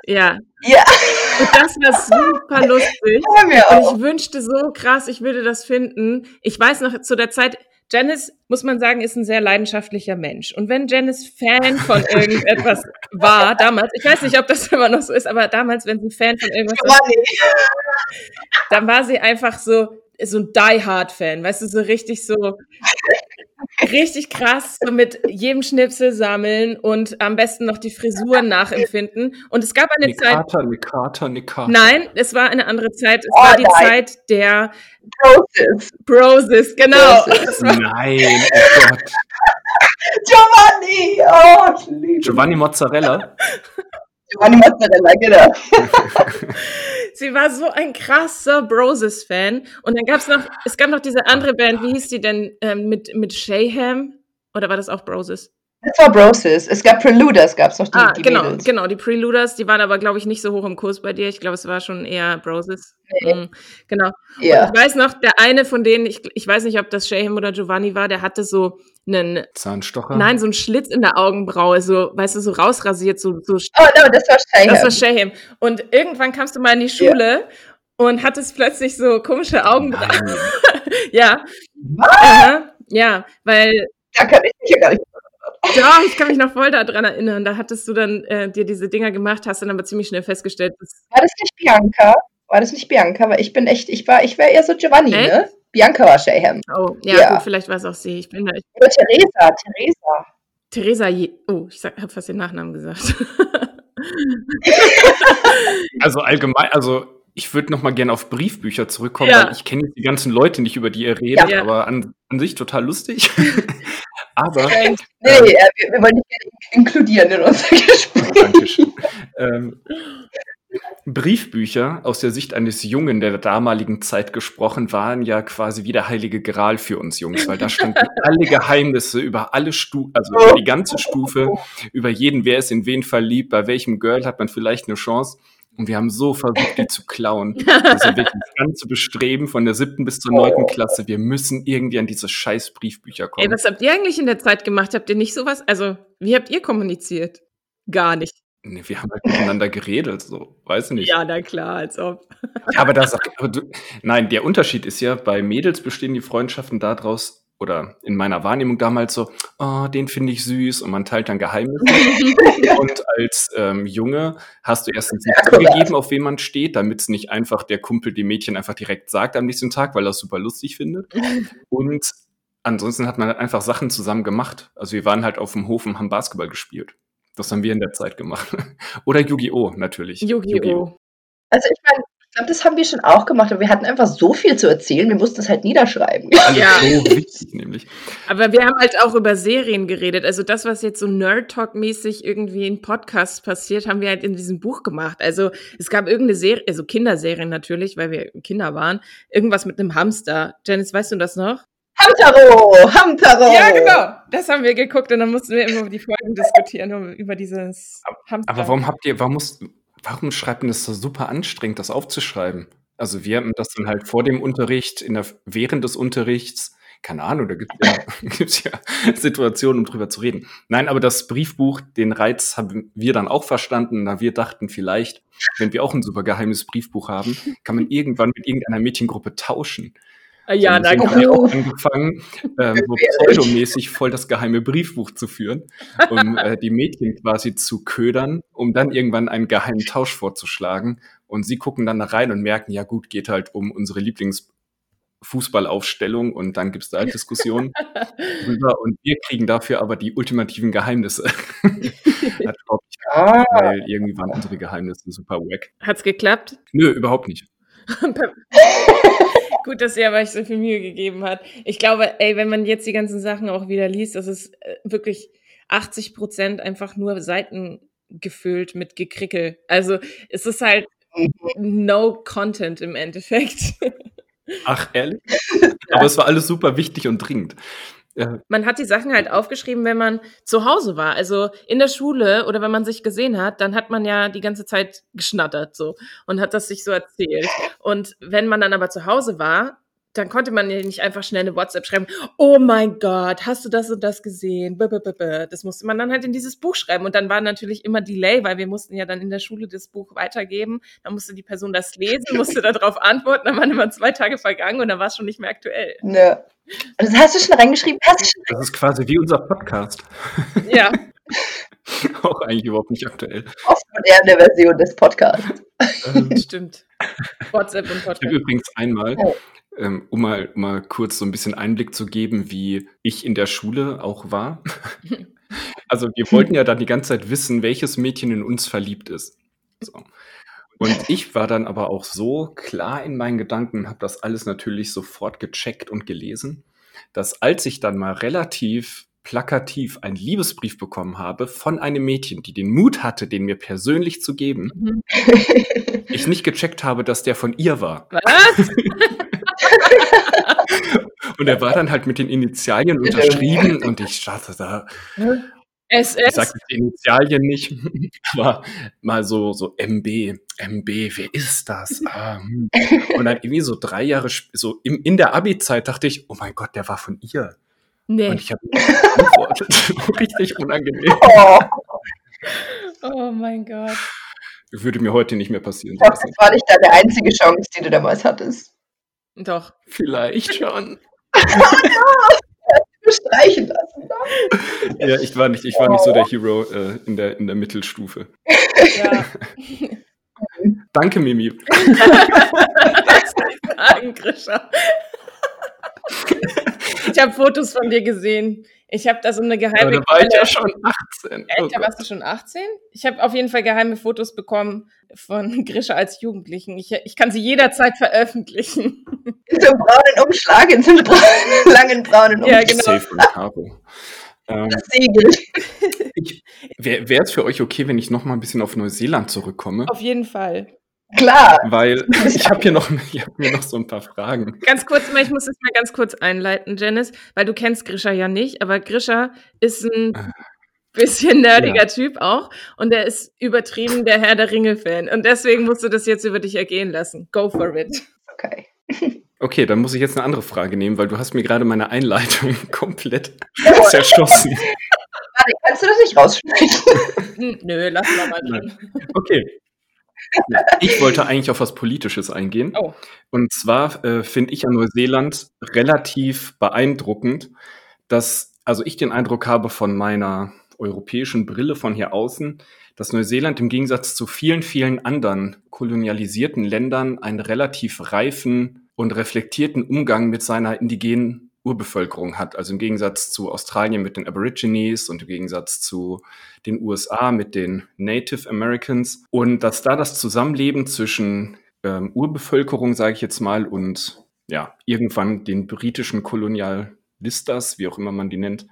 Ja. Ja. Und das war super lustig. und ich wünschte so krass, ich würde das finden. Ich weiß noch zu der Zeit, Janice, muss man sagen, ist ein sehr leidenschaftlicher Mensch. Und wenn Janice Fan von irgendetwas war, damals, ich weiß nicht, ob das immer noch so ist, aber damals, wenn sie Fan von irgendwas war, dann war sie einfach so, so ein Die Hard Fan, weißt du, so richtig so richtig krass, so mit jedem Schnipsel sammeln und am besten noch die Frisuren nachempfinden. Und es gab eine Nikata, Zeit. Nikata, Nikata. Nein, es war eine andere Zeit. Es oh, war die nein. Zeit der Broses. Broses, genau. Broses. Nein, oh Gott. Giovanni! Oh, ich liebe Giovanni Mozzarella. Giovanni Mozzarella, genau. sie war so ein krasser Broses-Fan. Und dann gab es noch, es gab noch diese andere Band, wie hieß die denn, ähm, mit, mit Shayham? Oder war das auch Broses? Das war Broses. Es gab Preluders, gab es noch die, ah, die genau, Mädels. genau, die Preluders, die waren aber, glaube ich, nicht so hoch im Kurs bei dir. Ich glaube, es war schon eher Broses. Nee. Mhm, genau. Ja. Und ich weiß noch, der eine von denen, ich, ich weiß nicht, ob das Shaham oder Giovanni war, der hatte so einen Zahnstocher. Nein, so einen Schlitz in der Augenbraue, so, weißt du, so rausrasiert, so. so oh, no, das war Shaham. Das war Shaham. Und irgendwann kamst du mal in die Schule ja. und hattest plötzlich so komische Augenbrauen. ja. Was? ja, weil. Da kann ich mich ja gar nicht ja, ich kann mich noch voll daran erinnern. Da hattest du dann äh, dir diese Dinger gemacht, hast dann aber ziemlich schnell festgestellt, dass. War das nicht Bianca? War das nicht Bianca? Weil ich bin echt, ich war, ich wäre eher so Giovanni, echt? ne? Bianca war Shayham. Oh, ja, ja. gut, vielleicht war es auch sie. Ich bin da. Ich Oder Theresa, Theresa. Theresa, Je oh, ich habe fast den Nachnamen gesagt. also allgemein, also ich würde noch mal gerne auf Briefbücher zurückkommen, ja. weil ich kenne die ganzen Leute nicht, über die ihr redet, ja. aber an, an sich total lustig. Aber. Nee, ähm, wir, wir, wollen dich inkludieren in unser Gespräch. Dankeschön. Ähm, Briefbücher aus der Sicht eines Jungen der damaligen Zeit gesprochen waren ja quasi wie der heilige Gral für uns Jungs, weil da standen alle Geheimnisse über alle Stufen, also über die ganze Stufe, über jeden, wer ist in wen verliebt, bei welchem Girl hat man vielleicht eine Chance. Und wir haben so versucht, die zu klauen. Also wirklich das ganze Bestreben von der siebten bis zur neunten Klasse. Wir müssen irgendwie an diese scheiß Briefbücher kommen. Ey, was habt ihr eigentlich in der Zeit gemacht? Habt ihr nicht sowas? Also, wie habt ihr kommuniziert? Gar nicht. Nee, wir haben halt miteinander geredet, so, weiß ich nicht. Ja, na klar, als ob. Ja, aber das, aber du, nein, der Unterschied ist ja, bei Mädels bestehen die Freundschaften daraus, oder in meiner Wahrnehmung damals so, oh, den finde ich süß und man teilt dann Geheimnisse. und als ähm, Junge hast du erstens nicht zugegeben, auf wen man steht, damit es nicht einfach der Kumpel dem Mädchen einfach direkt sagt am nächsten Tag, weil er es super lustig findet. und ansonsten hat man halt einfach Sachen zusammen gemacht. Also wir waren halt auf dem Hof und haben Basketball gespielt. Das haben wir in der Zeit gemacht. Oder Yu-Gi-Oh! natürlich. Yu-Gi-Oh! Yu -Oh! Also ich meine, ich glaube, das haben wir schon auch gemacht, aber wir hatten einfach so viel zu erzählen, wir mussten es halt niederschreiben. Ja. So wichtig nämlich. Aber wir haben halt auch über Serien geredet. Also das, was jetzt so Nerd-Talk-mäßig irgendwie in Podcasts passiert, haben wir halt in diesem Buch gemacht. Also es gab irgendeine Serie, also Kinderserien natürlich, weil wir Kinder waren, irgendwas mit einem Hamster. Janice, weißt du das noch? Hamtaro! Hamtaro! Ja, genau. Das haben wir geguckt und dann mussten wir immer über die Folgen diskutieren, über dieses Hamster. Aber warum habt ihr, warum musst, Warum schreibt man das so super anstrengend, das aufzuschreiben? Also wir haben das dann halt vor dem Unterricht, in der, während des Unterrichts keine Ahnung, da gibt es ja, ja Situationen, um drüber zu reden. Nein, aber das Briefbuch, den Reiz haben wir dann auch verstanden, da wir dachten vielleicht, wenn wir auch ein super geheimes Briefbuch haben, kann man irgendwann mit irgendeiner Mädchengruppe tauschen. Ah, ja, so, danke. haben wir auch angefangen, ähm, so pseudomäßig voll das geheime Briefbuch zu führen, um äh, die Mädchen quasi zu ködern, um dann irgendwann einen geheimen Tausch vorzuschlagen. Und sie gucken dann da rein und merken, ja gut, geht halt um unsere Lieblingsfußballaufstellung und dann gibt's da halt Diskussionen drüber und wir kriegen dafür aber die ultimativen Geheimnisse. Hat überhaupt nicht geklappt, weil irgendwie waren unsere Geheimnisse super wack. Hat's geklappt? Nö, überhaupt nicht. Gut, dass aber euch so viel Mühe gegeben hat. Ich glaube, ey, wenn man jetzt die ganzen Sachen auch wieder liest, das ist äh, wirklich 80 Prozent einfach nur Seiten gefüllt mit Gekrickel. Also es ist halt no content im Endeffekt. Ach, ehrlich? Aber es war alles super wichtig und dringend. Ja. Man hat die Sachen halt aufgeschrieben, wenn man zu Hause war. Also in der Schule oder wenn man sich gesehen hat, dann hat man ja die ganze Zeit geschnattert so und hat das sich so erzählt. Und wenn man dann aber zu Hause war, dann konnte man ja nicht einfach schnell eine WhatsApp schreiben, oh mein Gott, hast du das und das gesehen? Das musste man dann halt in dieses Buch schreiben. Und dann war natürlich immer Delay, weil wir mussten ja dann in der Schule das Buch weitergeben. Dann musste die Person das lesen, musste darauf antworten. Dann waren immer zwei Tage vergangen und dann war es schon nicht mehr aktuell. Nö. Das hast du schon reingeschrieben? Hast du schon Das ist quasi wie unser Podcast. Ja. Auch eigentlich überhaupt nicht aktuell. Oft moderne Version des Podcasts. Ähm, Stimmt. WhatsApp und Ich habe Podcast. übrigens einmal, ähm, um mal, um mal kurz so ein bisschen Einblick zu geben, wie ich in der Schule auch war. Also wir wollten ja dann die ganze Zeit wissen, welches Mädchen in uns verliebt ist. So. Und ich war dann aber auch so klar in meinen Gedanken und habe das alles natürlich sofort gecheckt und gelesen, dass als ich dann mal relativ plakativ einen Liebesbrief bekommen habe von einem Mädchen, die den Mut hatte, den mir persönlich zu geben, Mhm. ich nicht gecheckt habe, dass der von ihr war. Was? Und er war dann halt mit den Initialien unterschrieben und ich dachte da, ich SS? sag die Initialien nicht, aber mal so, so MB, MB, wer ist das? Ah, hm. und dann irgendwie so drei Jahre, so im, in der Abi-Zeit dachte ich, oh mein Gott, der war von ihr. Nee. Und ich habe geantwortet. Richtig unangenehm. Oh, Oh mein Gott. Würde mir heute nicht mehr passieren. das war nicht deine einzige Chance, die du damals hattest. Doch. Vielleicht schon. Streichen lassen. Ne? Ja, ich war nicht, ich war nicht so der Hero äh, in, der, in der Mittelstufe. Ja. Danke, Mimi. Ich sagen, Grisha? Ich habe Fotos von dir gesehen. Ich habe da so eine Aber geheime da war ich ja schon 18. Oh Gott. warst du schon 18? Ich habe auf jeden Fall geheime Fotos bekommen von Grisha als Jugendlichen. Ich, ich kann sie jederzeit veröffentlichen. In so einem braunen Umschlag, in so einem braunen, langen braunen Ja, Umschlag. genau. Safe und Caro. Ähm, Das Siegel. Wäre es für euch okay, wenn ich noch mal ein bisschen auf Neuseeland zurückkomme? Auf jeden Fall. Klar. Weil ich habe hier noch, ich hab mir noch so ein paar Fragen. Ganz kurz mal, ich muss das mal ganz kurz einleiten, Janice, weil du kennst Grisha ja nicht, aber Grisha ist ein bisschen nerdiger Ja. Typ auch und er ist übertrieben der Herr der Ringe-Fan und deswegen musst du das jetzt über dich ergehen lassen. Go for it. Okay. Okay, dann muss ich jetzt eine andere Frage nehmen, weil du hast mir gerade meine Einleitung komplett zerschossen. Warte, kannst du das nicht rausschneiden? Hm, Nö, lass mal mal drin. Okay. Ich wollte eigentlich auf was Politisches eingehen. Oh. Und zwar äh, finde ich an Neuseeland relativ beeindruckend, dass, also ich den Eindruck habe von meiner europäischen Brille von hier außen, dass Neuseeland im Gegensatz zu vielen, vielen anderen kolonialisierten Ländern einen relativ reifen und reflektierten Umgang mit seiner indigenen Urbevölkerung hat. Also im Gegensatz zu Australien mit den Aborigines und im Gegensatz zu den USA mit den Native Americans. Und dass da das Zusammenleben zwischen ähm, Urbevölkerung, sage ich jetzt mal, und ja, irgendwann den britischen Kolonialistas, wie auch immer man die nennt,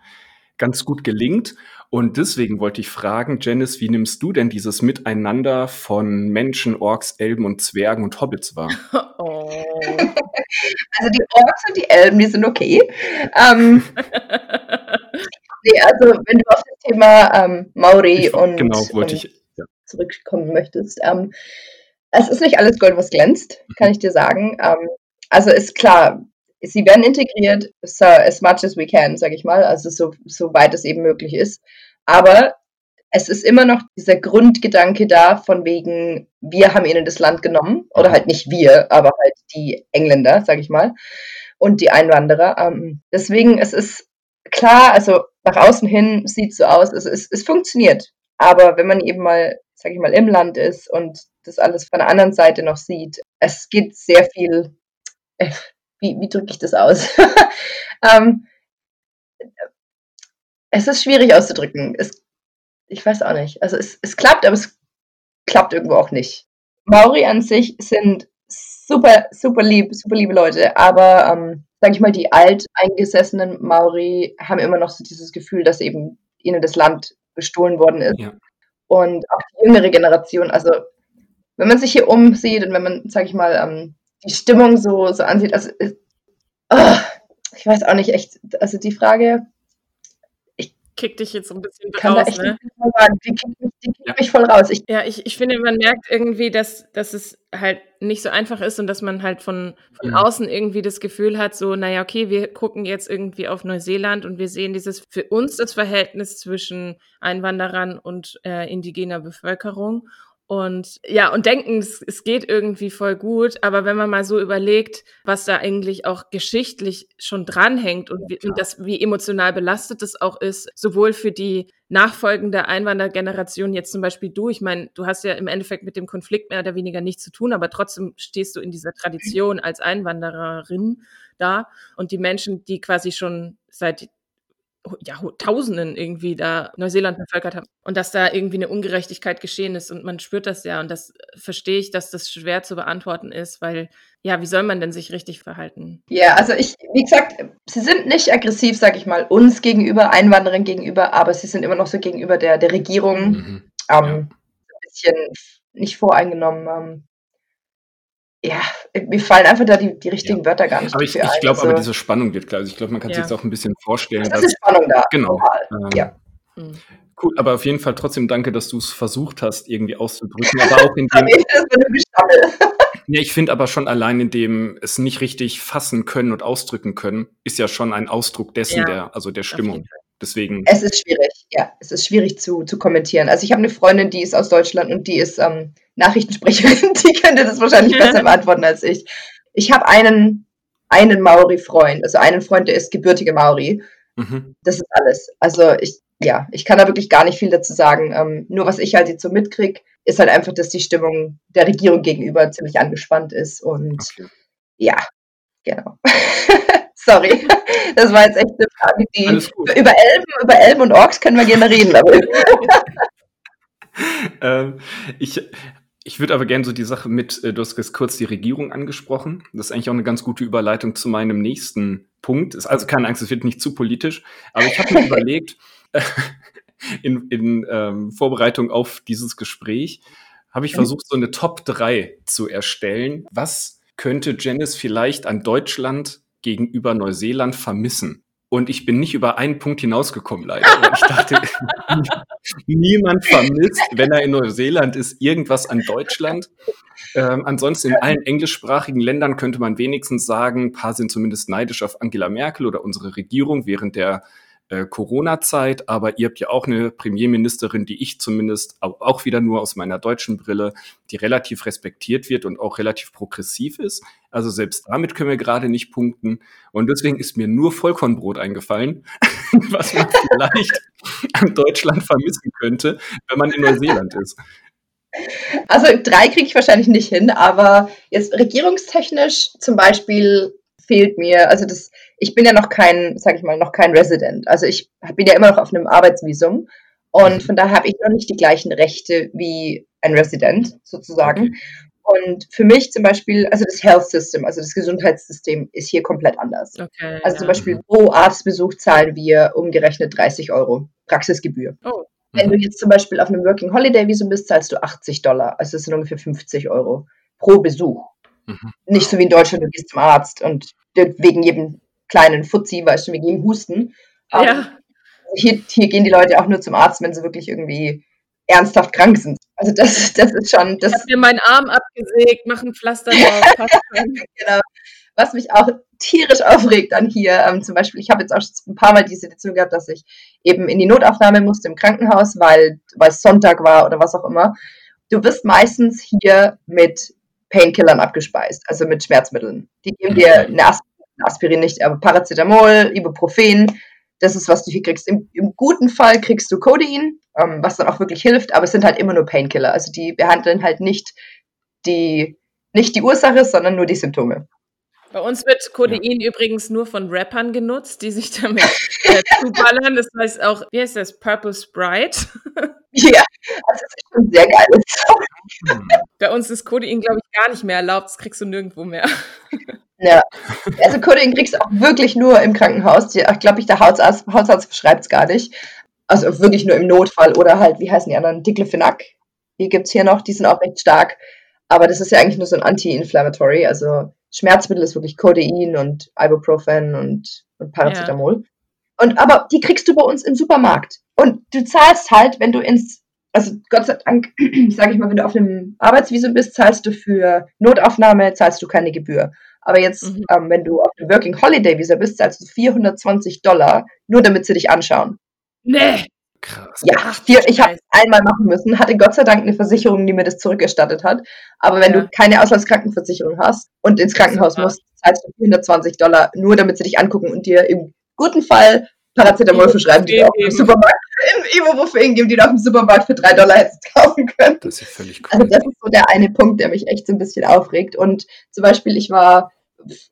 ganz gut gelingt. Und deswegen wollte ich fragen, Janice, wie nimmst du denn dieses Miteinander von Menschen, Orks, Elben und Zwergen und Hobbits wahr? Oh. Also die Orks und die Elben, die sind okay. Ähm, nee, also wenn du auf das Thema ähm, Maori Ich- und, genau, wollte und ich. Ja. zurückkommen möchtest. Ähm, es ist nicht alles Gold, was glänzt, kann ich dir sagen. Ähm, also ist klar, sie werden integriert, so as much as we can, sage ich mal, also so, so weit es eben möglich ist. Aber es ist immer noch dieser Grundgedanke da, von wegen, wir haben ihnen das Land genommen, oder halt nicht wir, aber halt die Engländer, sage ich mal, und die Einwanderer. Ähm, deswegen, es ist klar, also nach außen hin sieht es so aus, es, es, es funktioniert. Aber wenn man eben mal, sage ich mal, im Land ist und das alles von der anderen Seite noch sieht, es geht sehr viel, äh, wie, wie drücke ich das aus? ähm, es ist schwierig auszudrücken. Es, ich weiß auch nicht. Also es, es klappt, aber es klappt irgendwo auch nicht. Maori an sich sind super, super lieb, super liebe Leute, aber ähm, sage ich mal, die alteingesessenen Maori haben immer noch so dieses Gefühl, dass eben ihnen das Land gestohlen worden ist. Ja. Und auch die jüngere Generation, also wenn man sich hier umsieht und wenn man, sage ich mal, ähm, die Stimmung so, so ansieht, also oh, ich weiß auch nicht echt, also die Frage, kick dich jetzt so ein bisschen kann raus, ne? Die kickt mich, die kickt ja. mich voll raus. Ich ja, ich, ich finde, man merkt irgendwie, dass, dass es halt nicht so einfach ist und dass man halt von, von ja. außen irgendwie das Gefühl hat, so, naja, okay, wir gucken jetzt irgendwie auf Neuseeland und wir sehen dieses für uns das Verhältnis zwischen Einwanderern und äh, indigener Bevölkerung und ja, und denken, es, es geht irgendwie voll gut. Aber wenn man mal so überlegt, was da eigentlich auch geschichtlich schon dranhängt und wie, und das, wie emotional belastet es auch ist, sowohl für die nachfolgende Einwandergeneration, jetzt zum Beispiel du, ich meine, du hast ja im Endeffekt mit dem Konflikt mehr oder weniger nichts zu tun, aber trotzdem stehst du in dieser Tradition als Einwandererin da. Und die Menschen, die quasi schon seit ja, Tausenden irgendwie da Neuseeland bevölkert haben. Und dass da irgendwie eine Ungerechtigkeit geschehen ist und man spürt das ja. Und das verstehe ich, dass das schwer zu beantworten ist, weil, ja, wie soll man denn sich richtig verhalten? Ja, also ich, wie gesagt, sie sind nicht aggressiv, sag ich mal, uns gegenüber, Einwanderern gegenüber, aber sie sind immer noch so gegenüber der, der Regierung mhm. ähm, ein bisschen nicht voreingenommen. Ähm, ja, mir fallen einfach da die, die richtigen ja. Wörter gar nicht. Aber ich, ich glaube, also, aber diese Spannung wird klar. Also ich glaube, man kann ja. sich jetzt auch ein bisschen vorstellen. Also dass, ist Spannung da. Genau. Ähm, ja. Hm. Cool, aber auf jeden Fall trotzdem danke, dass du es versucht hast, irgendwie auszudrücken. Aber auch in dem. ja, ich finde aber schon allein in dem es nicht richtig fassen können und ausdrücken können, ist ja schon ein Ausdruck dessen, ja. der, also der Stimmung. Deswegen. Es ist schwierig, ja. Es ist schwierig zu, zu kommentieren. Also ich habe eine Freundin, die ist aus Deutschland und die ist ähm, Nachrichtensprecherin, die könnte das wahrscheinlich besser beantworten als ich. Ich habe einen, einen Maori-Freund, also einen Freund, der ist gebürtiger Maori. Mhm. Das ist alles. Also ich, ja, ich kann da wirklich gar nicht viel dazu sagen. Ähm, nur was ich halt jetzt so mitkriege, ist halt einfach, dass die Stimmung der Regierung gegenüber ziemlich angespannt ist und okay. ja, genau. Sorry, das war jetzt echt eine Frage, die über Elben, über Elben und Orks können wir gerne reden. Ähm, ich ich würde aber gerne so die Sache mit, äh, du hast kurz die Regierung angesprochen. Das ist eigentlich auch eine ganz gute Überleitung zu meinem nächsten Punkt. Ist also keine Angst, es wird nicht zu politisch. Aber ich habe mir überlegt, in, in ähm, Vorbereitung auf dieses Gespräch, habe ich versucht, so eine Top 3 zu erstellen. Was könnte Janice vielleicht an Deutschland gegenüber Neuseeland vermissen. Und ich bin nicht über einen Punkt hinausgekommen, leider. Ich dachte, niemand vermisst, wenn er in Neuseeland ist, irgendwas an Deutschland. Ähm, ansonsten in allen englischsprachigen Ländern könnte man wenigstens sagen, ein paar sind zumindest neidisch auf Angela Merkel oder unsere Regierung während der äh, Corona-Zeit, aber ihr habt ja auch eine Premierministerin, die ich zumindest auch wieder nur aus meiner deutschen Brille, die relativ respektiert wird und auch relativ progressiv ist. Also selbst damit können wir gerade nicht punkten. Und deswegen ist mir nur Vollkornbrot eingefallen, was man vielleicht an Deutschland vermissen könnte, wenn man in Neuseeland ist. Also drei kriege ich wahrscheinlich nicht hin, aber jetzt regierungstechnisch zum Beispiel fehlt mir, also das, ich bin ja noch kein, sag ich mal, noch kein Resident. Also ich bin ja immer noch auf einem Arbeitsvisum und mhm. von daher habe ich noch nicht die gleichen Rechte wie ein Resident sozusagen. Und für mich zum Beispiel, also das Health System, also das Gesundheitssystem ist hier komplett anders. Okay, also ja. zum Beispiel mhm. pro Arztbesuch zahlen wir umgerechnet 30 Euro Praxisgebühr. Oh. Wenn mhm. du jetzt zum Beispiel auf einem Working Holiday Visum bist, zahlst du 80 Dollar. Also das sind ungefähr 50 Euro pro Besuch. Mhm. Nicht so wie in Deutschland, du gehst zum Arzt und wegen jedem kleinen Fuzzi, weißt du, wegen jedem Husten. Ja. Um, hier, hier gehen die Leute auch nur zum Arzt, wenn sie wirklich irgendwie ernsthaft krank sind. Also das, das ist schon. Das ich habe mir meinen Arm abgesägt, mache ein Pflaster drauf. genau. was mich auch tierisch aufregt dann hier, ähm, zum Beispiel, ich habe jetzt auch ein paar Mal die Situation gehabt, dass ich eben in die Notaufnahme musste im Krankenhaus, weil, weil es Sonntag war oder was auch immer. Du wirst meistens hier mit Painkillern abgespeist, also mit Schmerzmitteln. Die geben dir eine Aspirin nicht, aber Paracetamol, Ibuprofen, das ist, was du hier kriegst. Im, im guten Fall kriegst du Codein, ähm, was dann auch wirklich hilft, aber es sind halt immer nur Painkiller. Also die behandeln halt nicht die, nicht die Ursache, sondern nur die Symptome. Bei uns wird Codein ja. übrigens nur von Rappern genutzt, die sich damit äh, zuballern. Das heißt auch, wie heißt das? Purple Sprite. ja, das ist schon sehr geil. Bei uns ist Codein, glaube ich, gar nicht mehr erlaubt. Das kriegst du nirgendwo mehr. Ja, also Codein kriegst du auch wirklich nur im Krankenhaus. Die, glaube ich, der Hausarzt, Hausarzt beschreibt es gar nicht. Also wirklich nur im Notfall oder halt, wie heißen die anderen? Diclofenac. Die gibt es hier noch, die sind auch recht stark. Aber das ist ja eigentlich nur so ein Anti-Inflammatory. Also Schmerzmittel ist wirklich Codein und Ibuprofen und, und Paracetamol. Ja. Und aber die kriegst du bei uns im Supermarkt. Und du zahlst halt, wenn du ins, also Gott sei Dank, sage ich mal, wenn du auf einem Arbeitsvisum bist, zahlst du für Notaufnahme, zahlst du keine Gebühr. Aber jetzt, mhm. ähm, wenn du auf einem Working Holiday Visa bist, zahlst du 420 Dollar, nur damit sie dich anschauen. Nee. Krass. Ja, vier, ich habe einmal machen müssen, hatte Gott sei Dank eine Versicherung, die mir das zurückerstattet hat. Aber wenn ja. du keine Auslandskrankenversicherung hast und ins Krankenhaus musst, zahlst du 420 Dollar, nur damit sie dich angucken und dir im guten Fall Paracetamol verschreiben, die du auch im Supermarkt, im Ibuprofen geben, die du auf dem Supermarkt für drei Dollar hättest kaufen können. Das ist ja völlig cool. Also das ist so der eine Punkt, der mich echt so ein bisschen aufregt. Und zum Beispiel, ich war,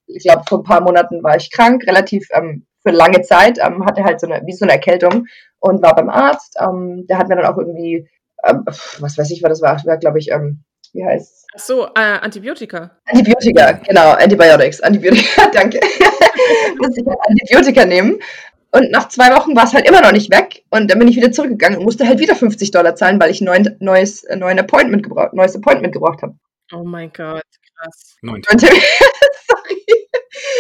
ich glaube, vor ein paar Monaten war ich krank, relativ ähm, für lange Zeit, ähm, hatte halt so eine, wie so eine Erkältung und war beim Arzt. Ähm, der hat mir dann auch irgendwie, ähm, was weiß ich, was das war, war glaube ich, ähm, wie heißt Ach so, äh, Antibiotika. Antibiotika, genau, Antibiotics, Antibiotika, danke. Muss ich halt Antibiotika nehmen. Und nach zwei Wochen war es halt immer noch nicht weg. Und dann bin ich wieder zurückgegangen und musste halt wieder 50 Dollar zahlen, weil ich ein neues, äh, neuen Appointment gebraucht, neues Appointment gebraucht habe. Oh mein Gott, krass. Sorry.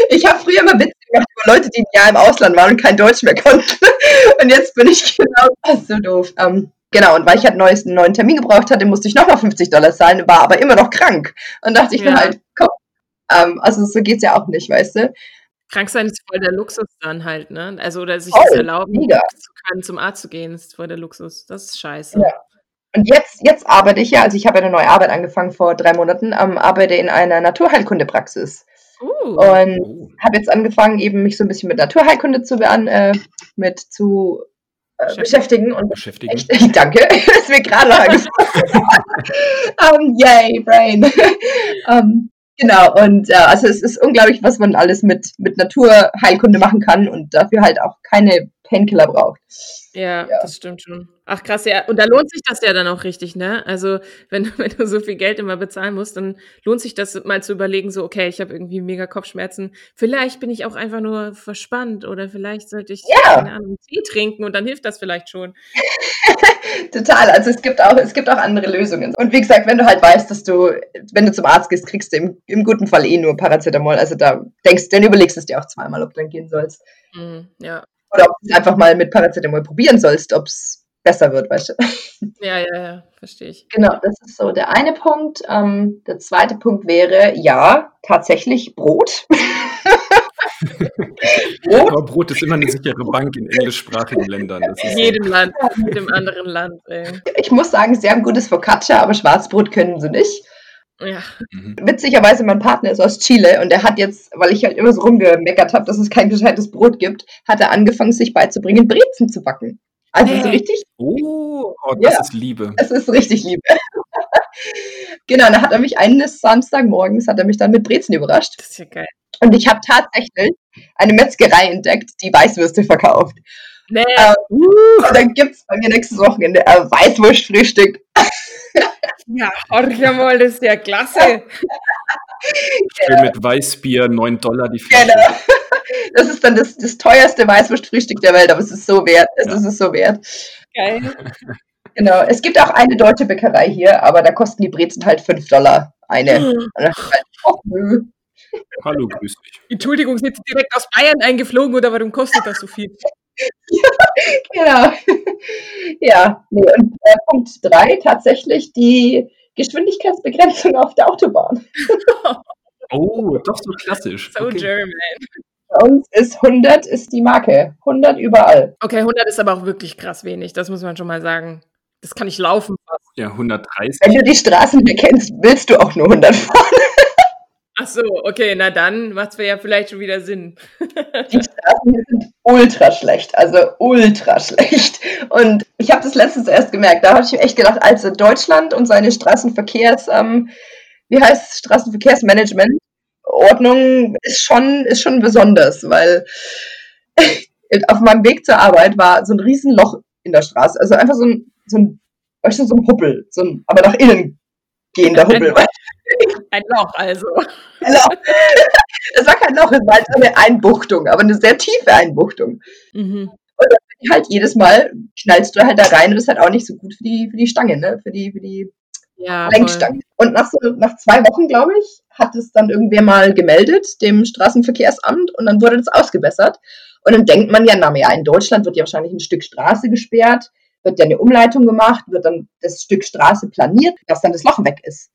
Ich habe früher immer Witze gemacht über Leute, die ein Jahr im Ausland waren und kein Deutsch mehr konnten. Und jetzt bin ich genau das so doof. Ähm, genau, und weil ich halt neues, einen neuen Termin gebraucht hatte, musste ich nochmal 50 Dollar zahlen, war aber immer noch krank. Und dachte ich ja. mir halt, komm, ähm, also so geht's ja auch nicht, weißt du. Krank sein ist voll der Luxus dann halt, ne? Also, oder sich oh, das erlauben mega. zu können, zum Arzt zu gehen, ist voll der Luxus. Das ist scheiße. Ja. Und jetzt, jetzt arbeite ich ja, also ich habe eine neue Arbeit angefangen vor drei Monaten, ähm, arbeite in einer Naturheilkundepraxis. Uh. Und uh. habe jetzt angefangen, eben mich so ein bisschen mit Naturheilkunde zu, äh, mit zu äh, beschäftigen. Und beschäftigen. Echt, danke, ist mir gerade noch um, yay, Brain. um, Genau, und äh, also es ist unglaublich, was man alles mit, mit Naturheilkunde machen kann und dafür halt auch keine Painkiller braucht. Ja, ja, das stimmt schon. Ach krass, ja. Und da lohnt sich das ja dann auch richtig, ne? Also wenn, wenn du so viel Geld immer bezahlen musst, dann lohnt sich das mal zu überlegen, so, okay, ich habe irgendwie mega Kopfschmerzen. Vielleicht bin ich auch einfach nur verspannt oder vielleicht sollte ich ja. keine Ahnung, Tee trinken und dann hilft das vielleicht schon. Total. Also es gibt auch, es gibt auch andere Lösungen. Und wie gesagt, wenn du halt weißt, dass du, wenn du zum Arzt gehst, kriegst du im, im guten Fall eh nur Paracetamol. Also da denkst, dann überlegst du es dir auch zweimal, ob du dann gehen sollst. Mhm, ja. Oder ob du es einfach mal mit Paracetamol probieren sollst, ob es besser wird, weißt du. Ja, ja, ja, verstehe ich. Genau, das ist so der eine Punkt. Ähm, der zweite Punkt wäre, ja, tatsächlich Brot. Brot? Aber Brot ist immer eine sichere Bank in englischsprachigen Ländern. in jedem so. Land, in jedem anderen Land. Ey. Ich muss sagen, sie haben gutes Focaccia, aber Schwarzbrot können sie nicht. Ja. Mhm. Witzigerweise, mein Partner ist aus Chile und er hat jetzt, weil ich halt immer so rumgemeckert habe, dass es kein gescheites Brot gibt, hat er angefangen, sich beizubringen, Brezen zu backen. Also nee. so richtig. Oh, oh das ja, ist Liebe. Es ist richtig Liebe. genau, da hat er mich eines Samstagmorgens, hat er mich dann mit Brezen überrascht. Das ist ja geil. Und ich habe tatsächlich eine Metzgerei entdeckt, die Weißwürste verkauft. Nee. Ähm, und dann gibt es bei mir nächstes Wochenende ein Weißwurstfrühstück. Ja, horch mal, das ist ja klasse. Schön mit Weißbier, 9 Dollar die Flasche. Genau. Das ist dann das, das teuerste Weißwurstfrühstück der Welt, aber es ist so wert. Es ja. ist es so wert. Geil. Genau. Es gibt auch eine deutsche Bäckerei hier, aber da kosten die Brezen halt 5 Dollar eine. Mhm. Halt, oh. Hallo, grüß dich. Entschuldigung, sind Sie direkt aus Bayern eingeflogen oder warum kostet das so viel? genau. Ja, nee, und äh, Punkt 3 tatsächlich die Geschwindigkeitsbegrenzung auf der Autobahn. Oh, doch so klassisch. So Okay. German. Bei uns ist 100 ist die Marke. 100 überall. Okay, 100 ist aber auch wirklich krass wenig, das muss man schon mal sagen. Das kann ich laufen. Ja, 130. Wenn du die Straßen hier kennst, willst du auch nur 100 fahren. Ach so, okay, na dann macht's ja vielleicht schon wieder Sinn. Die Straßen hier sind ultra schlecht, also ultra schlecht. Und ich habe das letztens erst gemerkt. Da habe ich mir echt gedacht, also Deutschland und seine Straßenverkehrs, ähm, wie heißt es, Straßenverkehrsmanagement, Ordnung ist schon, ist schon besonders, weil auf meinem Weg zur Arbeit war so ein Riesenloch in der Straße. Also einfach so ein, so ein, weißt du, so ein Hubbel, so ein, aber nach innen gehender Hubbel. Ein Loch also. Loch. Es war kein Loch, es war halt so eine Einbuchtung, aber eine sehr tiefe Einbuchtung. Mhm. Halt jedes Mal knallst du halt da rein und das ist halt auch nicht so gut für die, für die Stange, ne? Für die, für die Ja, Lenkstange. Und nach so nach zwei Wochen, glaube ich, hat es dann irgendwer mal gemeldet, dem Straßenverkehrsamt, und dann wurde das ausgebessert. Und dann denkt man ja, na ja, in Deutschland wird ja wahrscheinlich ein Stück Straße gesperrt, wird ja eine Umleitung gemacht, wird dann das Stück Straße planiert, dass dann das Loch weg ist.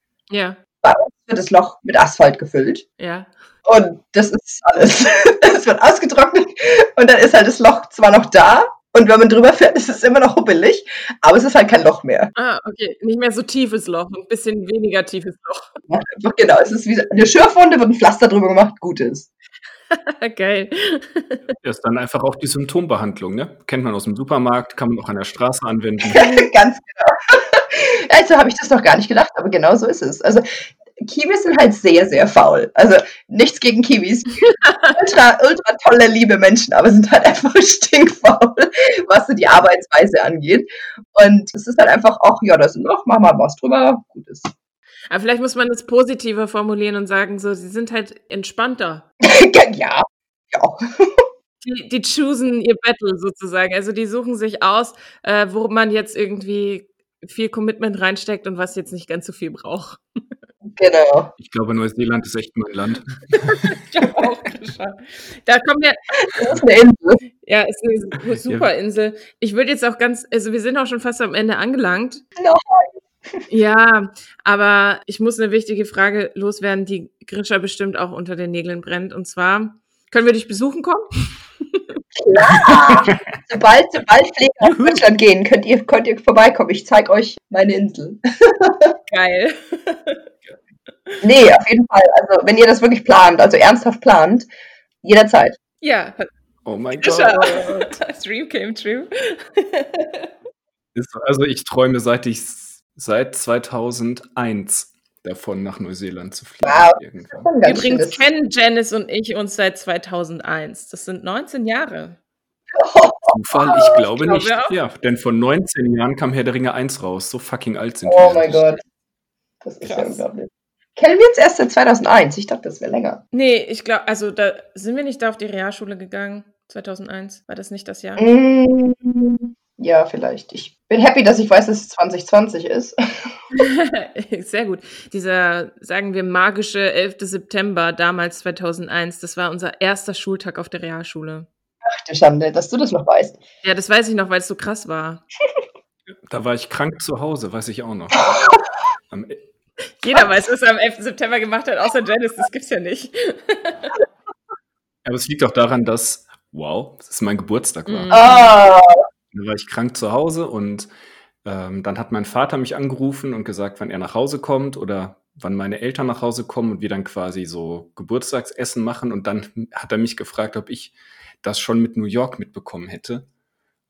Voll. Ja, Wird das Loch mit Asphalt gefüllt. ja. Und das ist alles. Es wird ausgetrocknet und dann ist halt das Loch zwar noch da und wenn man drüber fährt, ist es immer noch hubbelig, aber es ist halt kein Loch mehr. Ah, okay. Nicht mehr so tiefes Loch, ein bisschen weniger tiefes Loch. Einfach genau, es ist wie eine Schürfwunde, wird ein Pflaster drüber gemacht, gut ist. Geil. Das ist dann einfach auch die Symptombehandlung, ne? Kennt man aus dem Supermarkt, kann man auch an der Straße anwenden. Ganz genau. Also habe ich das noch gar nicht gedacht, aber genau so ist es. Also Kiwis sind halt sehr, sehr faul. Also nichts gegen Kiwis. ultra, ultra tolle, liebe Menschen, aber sind halt einfach stinkfaul, was so die Arbeitsweise angeht. Und es ist halt einfach auch, ja, das ist ein Loch, mach mal was drüber, gut ist. Aber vielleicht muss man es positiver formulieren und sagen, so, sie sind halt entspannter. ja, ja. Die, die choosen ihr Battle sozusagen. Also die suchen sich aus, äh, wo man jetzt irgendwie viel Commitment reinsteckt und was jetzt nicht ganz so viel braucht. Genau. Ich glaube, Neuseeland ist echt mein Land. Ich glaube auch, Krisha. Da kommen wir, Das ist eine Insel. ja, ist eine super Insel. Ich würde jetzt auch ganz, also wir sind auch schon fast am Ende angelangt. No. Ja, aber ich muss eine wichtige Frage loswerden, die Grisha bestimmt auch unter den Nägeln brennt. Und zwar, können wir dich besuchen kommen? Klar. sobald, sobald Pfleger nach Deutschland gehen, könnt ihr, könnt ihr vorbeikommen. Ich zeige euch meine Insel. Geil. Nee, auf jeden Fall. Also, wenn ihr das wirklich plant, also ernsthaft plant, jederzeit. Ja, Oh mein. Gott. Dream came true. Ist, also ich träume seit ich seit 2001 davon, nach Neuseeland zu fliegen. Wow. Irgendwann. Schon ganz Übrigens kennen Janice und ich uns seit 2001. Das sind 19 Jahre. Zufall? Ich glaube glaube nicht. auch. Ja, denn vor 19 Jahren kam Herr der Ringe 1 raus. So fucking alt sind Oh wir. mein Gott. Das ist ja unglaublich. Kennen wir uns erst seit 2001? Ich dachte, das wäre länger. Nee, ich glaube, also da sind wir nicht da auf die Realschule gegangen. 2001. War das nicht das Jahr? Mm, ja, vielleicht. Ich bin happy, dass ich weiß, dass es 2020 ist. Sehr gut. Dieser, sagen wir, magische 11. September, damals 2001, das war unser erster Schultag auf der Realschule. Ach du Schande, dass du das noch weißt. Ja, das weiß ich noch, weil es so krass war. Da war ich krank zu Hause, weiß ich auch noch. Am, Jeder weiß, was er am 11. September gemacht hat, außer Janice. Das gibt's ja nicht. aber es liegt auch daran, dass, wow, es mein Geburtstag war. Ah, Da war ich krank zu Hause und ähm, dann hat mein Vater mich angerufen und gesagt, wann er nach Hause kommt oder wann meine Eltern nach Hause kommen und wir dann quasi so Geburtstagsessen machen. Und dann hat er mich gefragt, ob ich das schon mit New York mitbekommen hätte.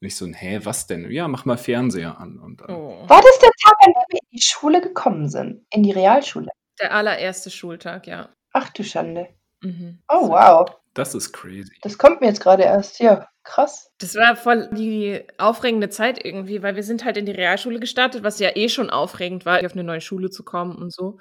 Und ich so, hä, was denn? Ja, mach mal Fernseher an. Und dann, Oh. war das der Tag, an dem wir in die Schule gekommen sind? In die Realschule? Der allererste Schultag, ja. Ach du Schande. Mhm. Oh, wow. Das ist crazy. Das kommt mir jetzt gerade erst. Ja, krass. Das war voll die aufregende Zeit irgendwie, weil wir sind halt in die Realschule gestartet, was ja eh schon aufregend war, auf eine neue Schule zu kommen und so.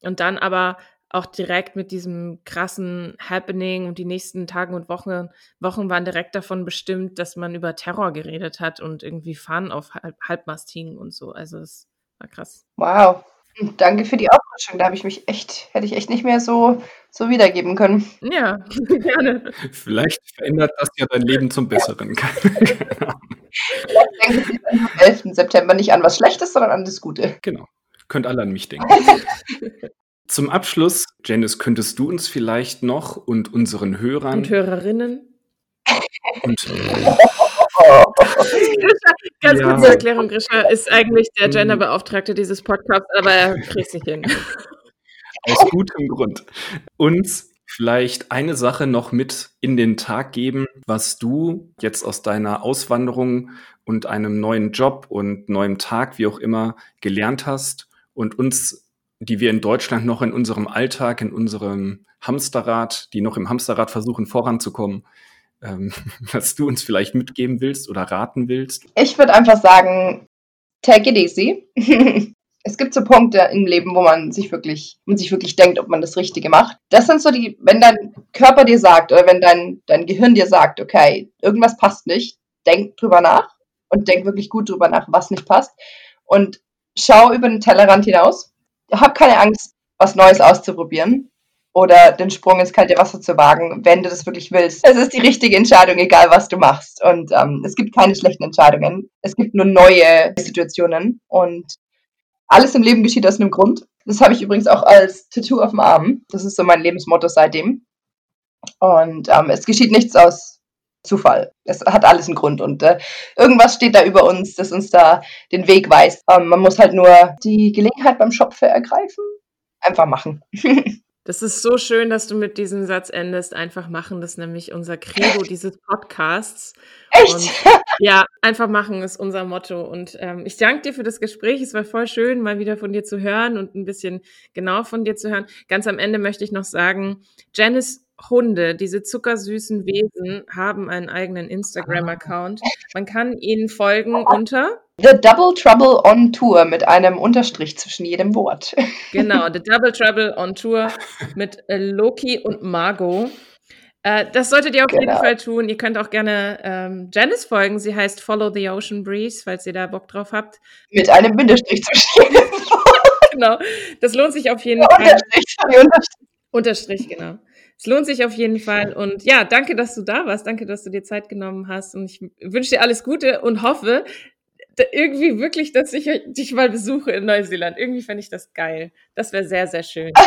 Und dann aber auch direkt mit diesem krassen Happening und die nächsten Tagen und Wochen, Wochen waren direkt davon bestimmt, dass man über Terror geredet hat und irgendwie Fahnen auf Halb Halbmast hingen und so. Also es war krass. Wow. Danke für die Auffrischung. Da habe ich mich echt, hätte ich echt nicht mehr so, so wiedergeben können. Ja, gerne. Vielleicht verändert das ja dein Leben zum Besseren. Ich denke am 11. September nicht an was Schlechtes, sondern an das Gute. genau. Könnt alle an mich denken. Zum Abschluss, Janice, könntest du uns vielleicht noch und unseren Hörern Und Hörerinnen? und Ganz Ja. kurze Erklärung, Grisha ist eigentlich der Mhm. Genderbeauftragte dieses Podcasts, aber er kriegt sich hin. aus gutem Grund uns vielleicht eine Sache noch mit in den Tag geben, was du jetzt aus deiner Auswanderung und einem neuen Job und neuem Tag, wie auch immer, gelernt hast und uns, die wir in Deutschland noch in unserem Alltag, in unserem Hamsterrad, die noch im Hamsterrad versuchen voranzukommen, ähm, was du uns vielleicht mitgeben willst oder raten willst. Ich würde einfach sagen, take it easy. es gibt so Punkte im Leben, wo man sich wirklich, man sich wirklich denkt, ob man das Richtige macht. Das sind so die, wenn dein Körper dir sagt oder wenn dein, dein Gehirn dir sagt, okay, irgendwas passt nicht, denk drüber nach und denk wirklich gut drüber nach, was nicht passt. Und schau über den Tellerrand hinaus. Hab keine Angst, was Neues auszuprobieren oder den Sprung ins kalte Wasser zu wagen, wenn du das wirklich willst. Es ist die richtige Entscheidung, egal was du machst. Und ähm, es gibt keine schlechten Entscheidungen. Es gibt nur neue Situationen. Und alles im Leben geschieht aus einem Grund. Das habe ich übrigens auch als Tattoo auf dem Arm. Das ist so mein Lebensmotto seitdem. Und ähm, es geschieht nichts aus Zufall. Es hat alles einen Grund. Und äh, irgendwas steht da über uns, das uns da den Weg weist. Ähm, man muss halt nur die Gelegenheit beim Schopfe ergreifen. Einfach machen. Das ist so schön, dass du mit diesem Satz endest. Einfach machen, das ist nämlich unser Credo dieses Podcasts. Echt? Und ja, einfach machen ist unser Motto. Und ähm, ich danke dir für das Gespräch. Es war voll schön, mal wieder von dir zu hören und ein bisschen genau von dir zu hören. Ganz am Ende möchte ich noch sagen, Janice Hunde, diese zuckersüßen Wesen, haben einen eigenen Instagram-Account. Man kann ihnen folgen unter, The Double Trouble on Tour mit einem Unterstrich zwischen jedem Wort. genau, The Double Trouble on Tour mit äh, Loki und Margot. Äh, das solltet ihr auf jeden Genau. Fall tun. Ihr könnt auch gerne ähm, Janice folgen. Sie heißt Follow the Ocean Breeze, falls ihr da Bock drauf habt. Mit einem Bindestrich zwischen jedem Wort. Genau, das lohnt sich auf jeden Fall. Unterstrich, sorry, Unterstrich. Unterstrich, genau. Es lohnt sich auf jeden Fall. Und ja, danke, dass du da warst. Danke, dass du dir Zeit genommen hast. Und ich wünsche dir alles Gute und hoffe irgendwie wirklich, dass ich dich mal besuche in Neuseeland. Irgendwie fände ich das geil. Das wäre sehr, sehr schön.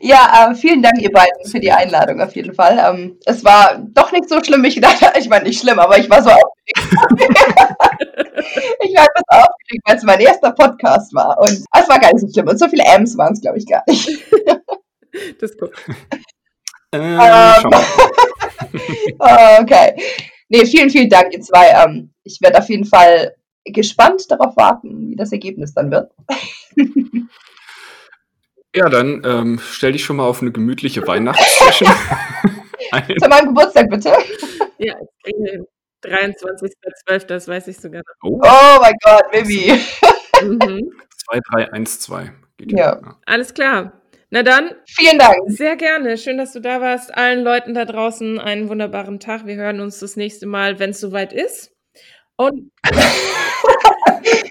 Ja, äh, vielen Dank, ihr beiden, für die Einladung auf jeden Fall. Ähm, es war doch nicht so schlimm, wie ich gedacht habe. Ich meine, nicht schlimm, aber ich war so aufgeregt. ich war etwas aufgeregt, weil es mein erster Podcast war. Und es war gar nicht so schlimm. Und so viele M's waren es, glaube ich, gar nicht. Das ist gut. Äh, Ähm, schau mal. Ah, okay. Nee, vielen, vielen Dank, ihr zwei. Ähm, ich werde auf jeden Fall gespannt darauf warten, wie das Ergebnis dann wird. Ja, dann ähm, stell dich schon mal auf eine gemütliche Weihnachtssession. Zu meinem Geburtstag, bitte. Ja, ich kriege den 23.12., das weiß ich sogar Oh, Oh mein Gott, Mimi. noch. Mhm. 2312. Geht Ja. Alles klar. Na dann, Vielen Dank. Sehr gerne. Schön, dass du da warst. Allen Leuten da draußen einen wunderbaren Tag. Wir hören uns das nächste Mal, wenn es soweit ist. Und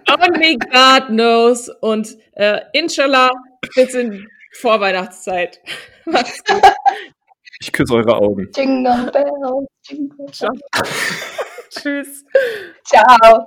only God knows. Und äh, inshallah bis in Vorweihnachtszeit. Macht's gut. Ich küsse eure Augen. Jingle bells, jingle bells. Tschüss. Ciao.